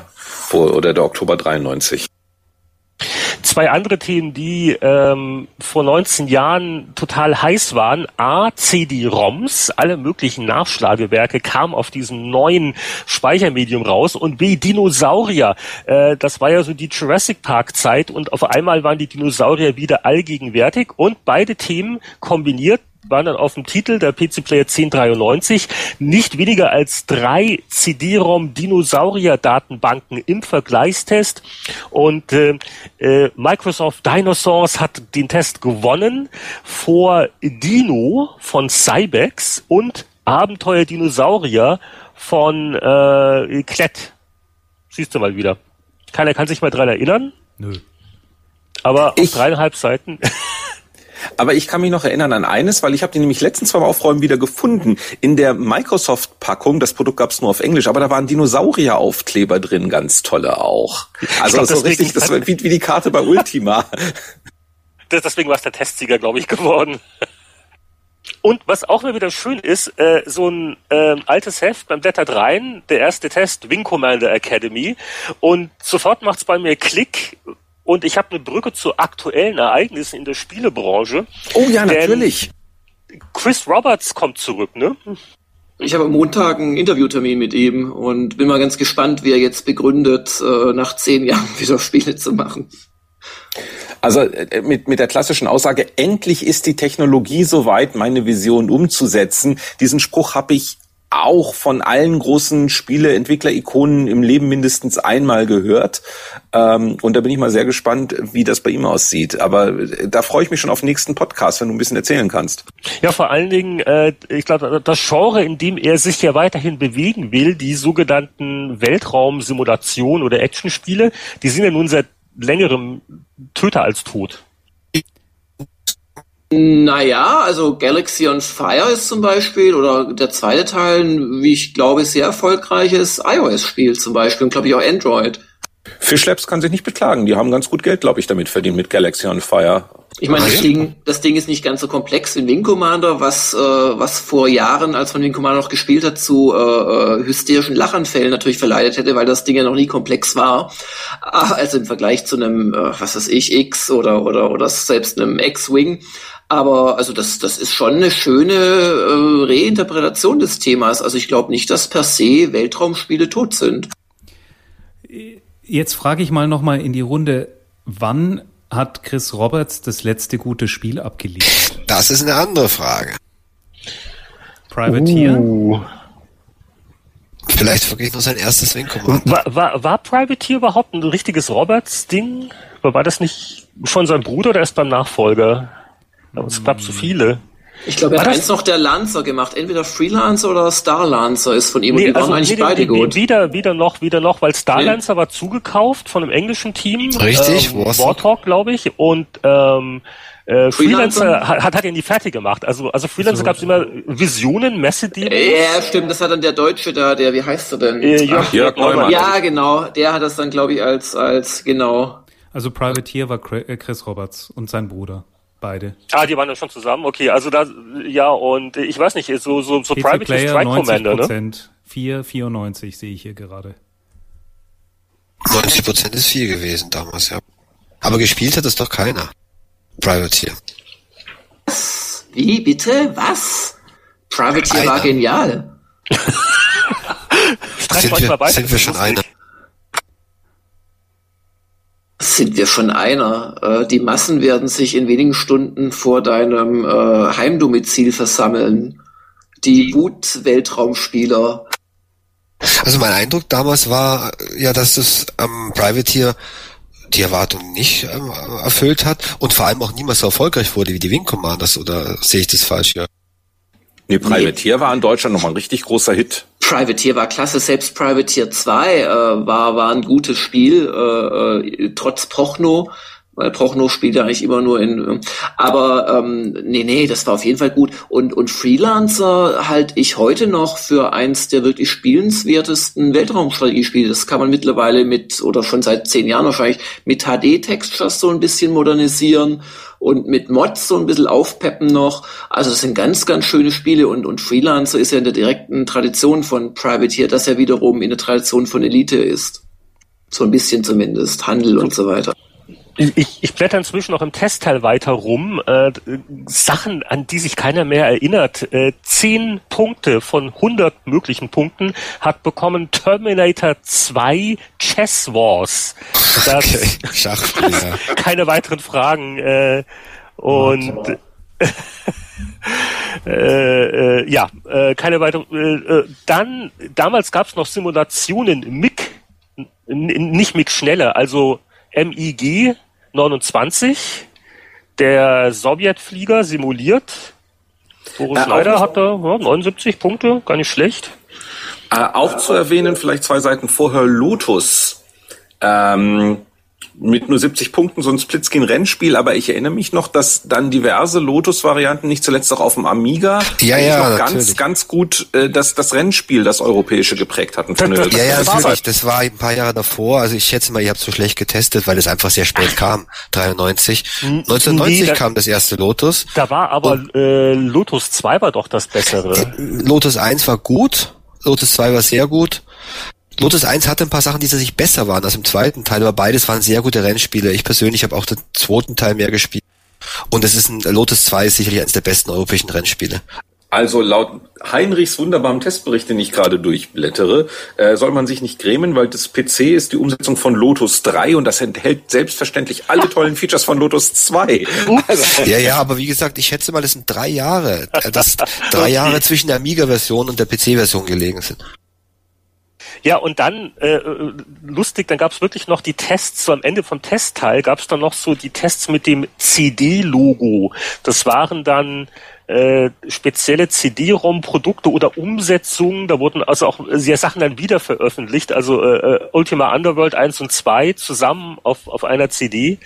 oder der Oktober 93 zwei andere Themen, die ähm, vor 19 Jahren total heiß waren. A, CD-ROMs, alle möglichen Nachschlagewerke kamen auf diesem neuen Speichermedium raus und B, Dinosaurier. Äh, das war ja so die Jurassic Park Zeit und auf einmal waren die Dinosaurier wieder allgegenwärtig und beide Themen kombiniert waren dann auf dem Titel der PC Player 1093 nicht weniger als drei CD-ROM Dinosaurier Datenbanken im Vergleichstest und äh, äh, Microsoft Dinosaurs hat den Test gewonnen vor Dino von Cybex und Abenteuer Dinosaurier von äh, Klett. Siehst du mal wieder. Keiner kann sich mal dran erinnern. Nö. Aber ich, auf dreieinhalb Seiten Aber ich kann mich noch erinnern an eines, weil ich habe die nämlich letztens beim Aufräumen wieder gefunden. In der Microsoft-Packung, das Produkt gab es nur auf Englisch, aber da waren Dinosaurier-Aufkleber drin, ganz tolle auch. Also glaub, so richtig, das war wie, wie die Karte bei Ultima. deswegen war es der Testsieger, glaube ich, geworden. Und was auch mal wieder schön ist, äh, so ein äh, altes Heft beim Blättert rein, der erste Test, Wing Commander Academy. Und sofort macht's bei mir Klick, und ich habe eine Brücke zu aktuellen Ereignissen in der Spielebranche. Oh ja, natürlich. Chris Roberts kommt zurück, ne? Ich habe am Montag einen Interviewtermin mit ihm und bin mal ganz gespannt, wie er jetzt begründet, äh, nach zehn Jahren wieder Spiele zu machen. Also äh, mit, mit der klassischen Aussage, endlich ist die Technologie soweit, meine Vision umzusetzen. Diesen Spruch habe ich auch von allen großen Spieleentwickler-Ikonen im Leben mindestens einmal gehört. Ähm, und da bin ich mal sehr gespannt, wie das bei ihm aussieht. Aber äh, da freue ich mich schon auf den nächsten Podcast, wenn du ein bisschen erzählen kannst. Ja, vor allen Dingen, äh, ich glaube, das Genre, in dem er sich ja weiterhin bewegen will, die sogenannten Weltraumsimulationen oder Actionspiele, die sind ja nun seit längerem Töter als tot. Naja, also Galaxy on Fire ist zum Beispiel, oder der zweite Teil, wie ich glaube, sehr erfolgreiches iOS-Spiel zum Beispiel und glaube ich auch Android. Fish Labs kann sich nicht beklagen. Die haben ganz gut Geld, glaube ich, damit verdient mit Galaxy on Fire. Ich meine, das Ding, das Ding ist nicht ganz so komplex wie Wing Commander, was, äh, was vor Jahren, als man Wing Commander noch gespielt hat, zu äh, äh, hysterischen Lachanfällen natürlich verleitet hätte, weil das Ding ja noch nie komplex war. Ah, also im Vergleich zu einem, äh, was weiß ich, X oder, oder, oder selbst einem X-Wing. Aber also das, das ist schon eine schöne äh, Reinterpretation des Themas. Also ich glaube nicht, dass per se Weltraumspiele tot sind. Jetzt frage ich mal nochmal in die Runde, wann hat Chris Roberts das letzte gute Spiel abgeliefert? Das ist eine andere Frage. Privateer? Uh. Vielleicht wirklich nur sein erstes Wing War, war, war Privateer überhaupt ein richtiges Roberts-Ding? War das nicht von seinem Bruder oder erst beim Nachfolger? Es gab so viele. Ich glaube, er hat eins noch der Lancer gemacht. Entweder Freelancer oder Star Lancer ist von ihm. Nee, und die also, waren eigentlich nee, beide nee, gut. Wieder, wieder noch, wieder noch, weil Star Lancer war zugekauft von einem englischen Team. Richtig, ähm, Warthog, glaube ich. Und ähm, äh, Freelancer, hat, hat ihn nie fertig gemacht. Also, also Freelancer so, gab es immer Visionen, Messe-Demos. Ja, stimmt. Das hat dann der Deutsche da, der, wie heißt er denn? Äh, Jörg, Ach, Jörg Neumann. Ja, genau. Der hat das dann, glaube ich, als, als, genau. Also Privateer war Chris Roberts und sein Bruder. Beide. Ah, die waren dann schon zusammen. Okay, also da, ja, und ich weiß nicht, so, so, so Private Player Strike Commander, ne? 4, 94 sehe ich hier gerade. 90 Prozent ist viel gewesen damals, ja. Aber gespielt hat es doch keiner. Privateer. Wie, bitte? Was? Privateer war genial. sind, wir, sind wir schon einer? Sind wir schon einer. Äh, die Massen werden sich in wenigen Stunden vor deinem äh, Heimdomizil versammeln. Die Wut-Weltraumspieler. Also mein Eindruck damals war ja, dass das ähm, Privateer die Erwartungen nicht ähm, erfüllt hat und vor allem auch niemals so erfolgreich wurde wie die Wing Commanders oder sehe ich das falsch? Ja. Nee, Privateer nee. war in Deutschland nochmal ein richtig großer Hit. Privateer war klasse, selbst Privateer 2 äh, war, war ein gutes Spiel, äh, äh, trotz Prochno, weil Prochno spielt ja eigentlich immer nur in, aber ähm, nee, nee, das war auf jeden Fall gut. Und, und Freelancer halte ich heute noch für eins der wirklich spielenswertesten Weltraumstrategiespiele. Das kann man mittlerweile mit, oder schon seit zehn Jahren wahrscheinlich, mit HD-Textures so ein bisschen modernisieren und mit Mods so ein bisschen aufpeppen noch. Also das sind ganz, ganz schöne Spiele und, und Freelancer ist ja in der direkten Tradition von Privateer, das ja wiederum in der Tradition von Elite ist. So ein bisschen zumindest, Handel und so weiter ich, ich blätter inzwischen noch im Testteil weiter rum. Äh, Sachen, an die sich keiner mehr erinnert. Äh, zehn Punkte von 100 möglichen Punkten hat bekommen Terminator 2 Chess Wars. Das, okay. Schachspiel, ja. keine weiteren Fragen. Äh, und äh, äh, ja, äh, keine weiteren. Äh, äh dann, damals gab es noch Simulationen MIG, nicht MIG schneller, also MIG 29, der Sowjetflieger simuliert. Boris äh, Leider hat da ja, 79 Punkte, gar nicht schlecht. Äh, auch zu erwähnen, vielleicht zwei Seiten vorher, Lotus. Ähm, mit nur 70 Punkten so ein Splitscreen-Rennspiel, aber ich erinnere mich noch, dass dann diverse Lotus-Varianten, nicht zuletzt auch auf dem Amiga, ja, ja, noch ganz, ganz gut äh, das, das Rennspiel, das europäische geprägt hatten. Von ja, ja, natürlich. Das war ein paar Jahre davor. Also ich schätze mal, ihr habt so schlecht getestet, weil es einfach sehr spät kam. 93. 1990 nee, da, kam das erste Lotus. Da war aber äh, Lotus 2 war doch das bessere. Äh, Lotus 1 war gut. Lotus 2 war sehr gut. Lotus 1 hatte ein paar Sachen, die sich besser waren als im zweiten Teil, aber beides waren sehr gute Rennspiele. Ich persönlich habe auch den zweiten Teil mehr gespielt. Und es ist ein Lotus 2 ist sicherlich eines der besten europäischen Rennspiele. Also laut Heinrichs wunderbarem Testbericht, den ich gerade durchblättere, äh, soll man sich nicht grämen, weil das PC ist die Umsetzung von Lotus 3 und das enthält selbstverständlich alle tollen Features von Lotus 2. Also, ja, ja, aber wie gesagt, ich schätze mal, das sind drei Jahre, äh, dass drei Jahre zwischen der Amiga-Version und der PC-Version gelegen sind. Ja, und dann, äh, lustig, dann gab es wirklich noch die Tests, so am Ende vom Testteil gab es dann noch so die Tests mit dem CD-Logo. Das waren dann äh, spezielle CD-ROM-Produkte oder Umsetzungen. Da wurden also auch sehr Sachen dann wieder veröffentlicht. Also äh, äh Ultima Underworld 1 und 2 zusammen auf, auf einer CD.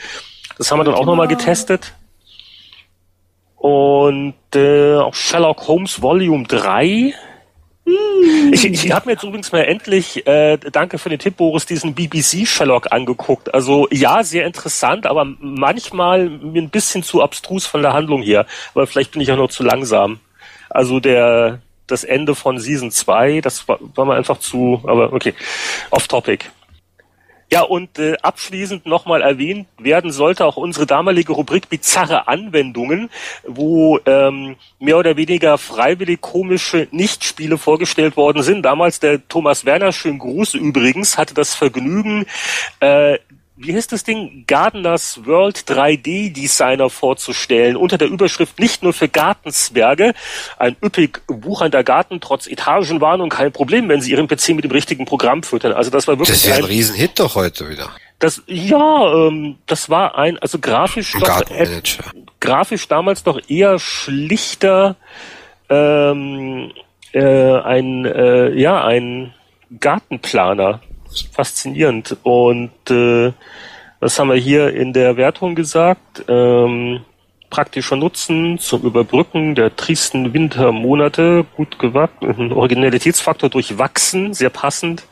Das haben wir dann auch nochmal getestet. Und äh, auch Sherlock Holmes Volume 3 hm. Ich, ich habe mir jetzt übrigens mal endlich, äh, danke für den Tipp, Boris, diesen BBC-Sherlock angeguckt. Also ja, sehr interessant, aber manchmal mir ein bisschen zu abstrus von der Handlung hier. Aber vielleicht bin ich auch noch zu langsam. Also der das Ende von Season 2, das war, war mir einfach zu, aber okay, off topic. Ja, und äh, abschließend nochmal erwähnt werden sollte auch unsere damalige Rubrik bizarre Anwendungen, wo ähm, mehr oder weniger freiwillig komische Nichtspiele vorgestellt worden sind. Damals der Thomas Werner, schön Gruß übrigens, hatte das Vergnügen, äh, wie heißt das Ding, Gardeners World 3D Designer vorzustellen, unter der Überschrift nicht nur für Gartenzwerge, ein üppig wuchernder Garten trotz Etagenwarnung, kein Problem, wenn Sie Ihren PC mit dem richtigen Programm füttern. Also das war wirklich Das wäre ein, ein Riesenhit doch heute wieder. Das, ja, ähm, das war ein, also grafisch doch, äh, grafisch damals doch eher schlichter, ähm, äh, ein, äh, ja, ein Gartenplaner faszinierend. Und äh, was haben wir hier in der Wertung gesagt? Ähm, praktischer Nutzen zum Überbrücken der tristen Wintermonate, gut gewachsen, Originalitätsfaktor durchwachsen, sehr passend.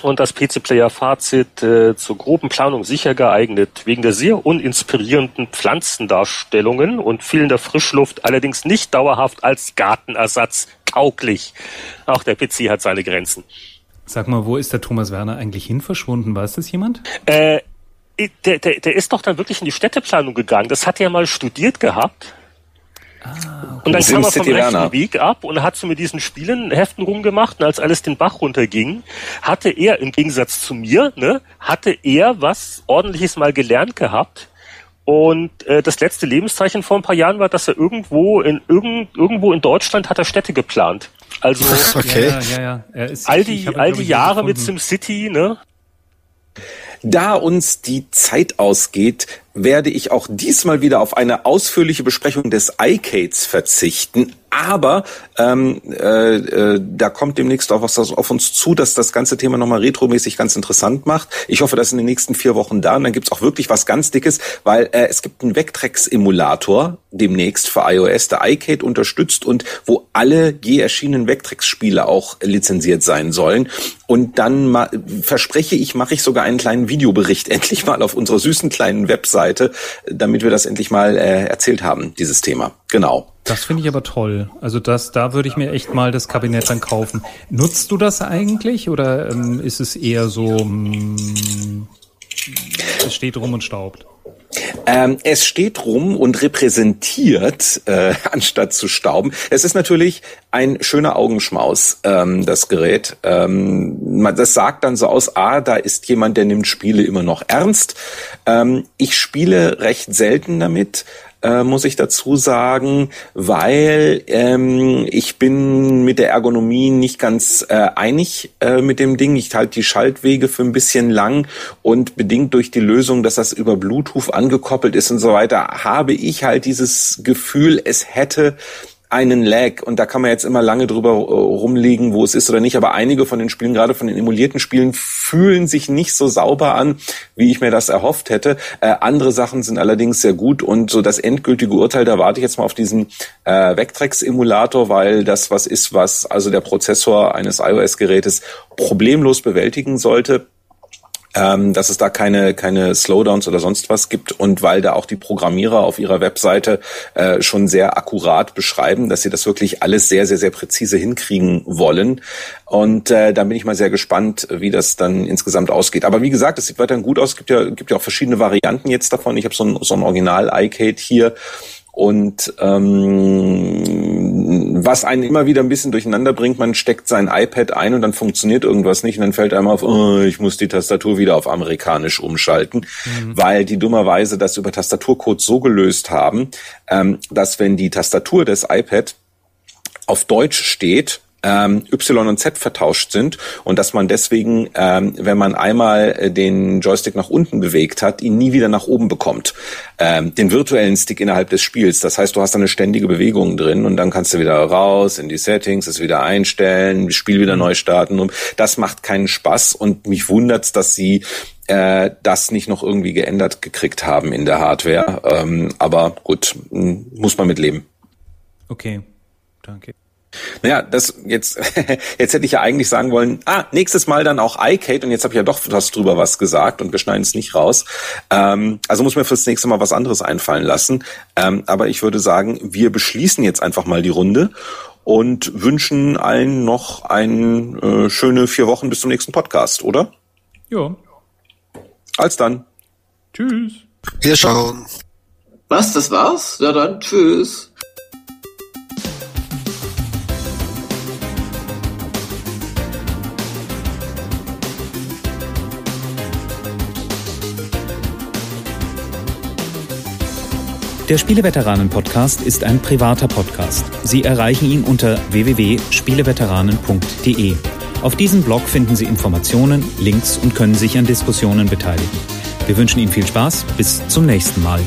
Und das PC-Player-Fazit äh, zur groben Planung sicher geeignet, wegen der sehr uninspirierenden Pflanzendarstellungen und fehlender Frischluft allerdings nicht dauerhaft als Gartenersatz tauglich. Auch der PC hat seine Grenzen. Sag mal, wo ist der Thomas Werner eigentlich hin verschwunden? Weiß das jemand? Äh, der, der, der ist doch dann wirklich in die Städteplanung gegangen. Das hat er mal studiert gehabt. Ah, okay. Und dann kam er vom rechten Weg ab und hat so mit diesen Spielenheften rumgemacht und als alles den Bach runterging, hatte er im Gegensatz zu mir, ne, hatte er was ordentliches mal gelernt gehabt. Und äh, das letzte Lebenszeichen vor ein paar Jahren war, dass er irgendwo in irgend, irgendwo in Deutschland hat er Städte geplant. Also okay. ja, ja, ja. Er ist, all die, all die Jahre mit SimCity, ne? Da uns die Zeit ausgeht, werde ich auch diesmal wieder auf eine ausführliche Besprechung des iCades verzichten. Aber ähm, äh, äh, da kommt demnächst auch was auf uns zu, dass das ganze Thema nochmal retromäßig ganz interessant macht. Ich hoffe, das ist in den nächsten vier Wochen da und dann gibt's auch wirklich was ganz Dickes, weil äh, es gibt einen Vectrex-Emulator demnächst für iOS, der iCade unterstützt und wo alle je erschienenen Vectrex-Spiele auch lizenziert sein sollen. Und dann verspreche ich, mache ich sogar einen kleinen Videobericht endlich mal auf unserer süßen kleinen Webseite, damit wir das endlich mal äh, erzählt haben, dieses Thema. Genau. Das finde ich aber toll. Also das, da würde ich mir echt mal das Kabinett dann kaufen. Nutzt du das eigentlich oder ähm, ist es eher so, mh, mm, es steht rum und staubt? Ähm, es steht rum und repräsentiert, äh, anstatt zu stauben. Es ist natürlich ein schöner Augenschmaus, ähm, das Gerät. Ähm, das sagt dann so aus, ah, da ist jemand, der nimmt Spiele immer noch ernst. Ähm, ich spiele recht selten damit, äh, muss ich dazu sagen, weil ähm, ich bin mit der Ergonomie nicht ganz äh, einig äh, mit dem Ding. Ich halte die Schaltwege für ein bisschen lang und bedingt durch die Lösung, dass das über Bluetooth angekoppelt ist und so weiter, habe ich halt dieses Gefühl, es hätte einen Lag. Und da kann man jetzt immer lange drüber äh, rumliegen, wo es ist oder nicht, aber einige von den Spielen, gerade von den emulierten Spielen, fühlen sich nicht so sauber an, wie ich mir das erhofft hätte. Äh, andere Sachen sind allerdings sehr gut. Und so das endgültige Urteil, da warte ich jetzt mal auf diesen äh, Vectrex-Emulator, weil das was ist, was also der Prozessor eines iOS-Gerätes problemlos bewältigen sollte ähm, dass es da keine, keine Slowdowns oder sonst was gibt und weil da auch die Programmierer auf ihrer Webseite äh, schon sehr akkurat beschreiben, dass sie das wirklich alles sehr, sehr, sehr präzise hinkriegen wollen. Und äh, da bin ich mal sehr gespannt, wie das dann insgesamt ausgeht. Aber wie gesagt, es sieht weiterhin gut aus. Es gibt ja, gibt ja auch verschiedene Varianten jetzt davon. Ich habe so ein, so ein Original iCade hier und ähm, was einen immer wieder ein bisschen durcheinander bringt. Man steckt sein iPad ein und dann funktioniert irgendwas nicht und dann fällt einem auf, oh, ich muss die Tastatur wieder auf amerikanisch umschalten, mhm. weil die dummerweise das über Tastaturcode so gelöst haben, ähm, dass wenn die Tastatur des iPad auf Deutsch steht, ähm, Y und Z vertauscht sind und dass man deswegen, ähm, wenn man einmal äh, den Joystick nach unten bewegt hat, ihn nie wieder nach oben bekommt. Ähm, den virtuellen Stick innerhalb des Spiels. Das heißt, du hast eine ständige Bewegung drin und dann kannst du wieder raus in die Settings, es wieder einstellen, das Spiel wieder neu starten. Und das macht keinen Spaß und mich wundert's, dass sie äh, das nicht noch irgendwie geändert gekriegt haben in der Hardware. Ähm, aber gut, muss man mit leben. Okay, danke. Naja, das jetzt, jetzt hätte ich ja eigentlich sagen wollen, ah, nächstes Mal dann auch iCade und jetzt habe ich ja doch was drüber was gesagt und wir schneiden es nicht raus. Ähm, also muss mir fürs nächste Mal was anderes einfallen lassen. Ähm, aber ich würde sagen, wir beschließen jetzt einfach mal die Runde und wünschen allen noch ein äh, schöne vier Wochen bis zum nächsten Podcast, oder? Ja. Als dann. Tschüss. Wir schauen. Was, das war's? Ja dann, tschüss. Der Spieleveteranen-Podcast ist ein privater Podcast. Sie erreichen ihn unter www.spieleveteranen.de. Auf diesem Blog finden Sie Informationen, Links und können sich an Diskussionen beteiligen. Wir wünschen Ihnen viel Spaß. Bis zum nächsten Mal.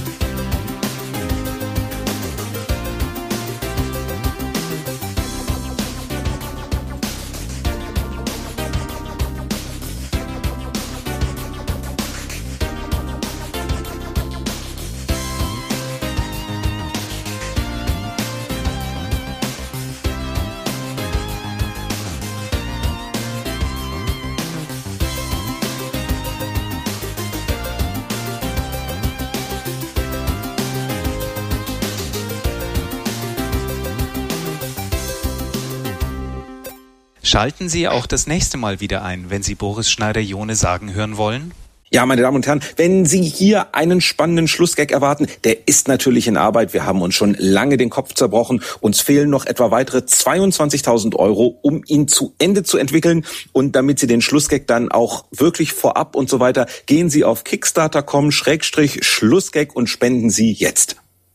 Schalten Sie auch das nächste Mal wieder ein, wenn Sie Boris Schneider-Jone sagen hören wollen. Ja, meine Damen und Herren, wenn Sie hier einen spannenden Schlussgag erwarten, der ist natürlich in Arbeit. Wir haben uns schon lange den Kopf zerbrochen. Uns fehlen noch etwa weitere 22.000 Euro, um ihn zu Ende zu entwickeln. Und damit Sie den Schlussgag dann auch wirklich vorab und so weiter, gehen Sie auf kickstarter.com Schlussgag und spenden Sie jetzt.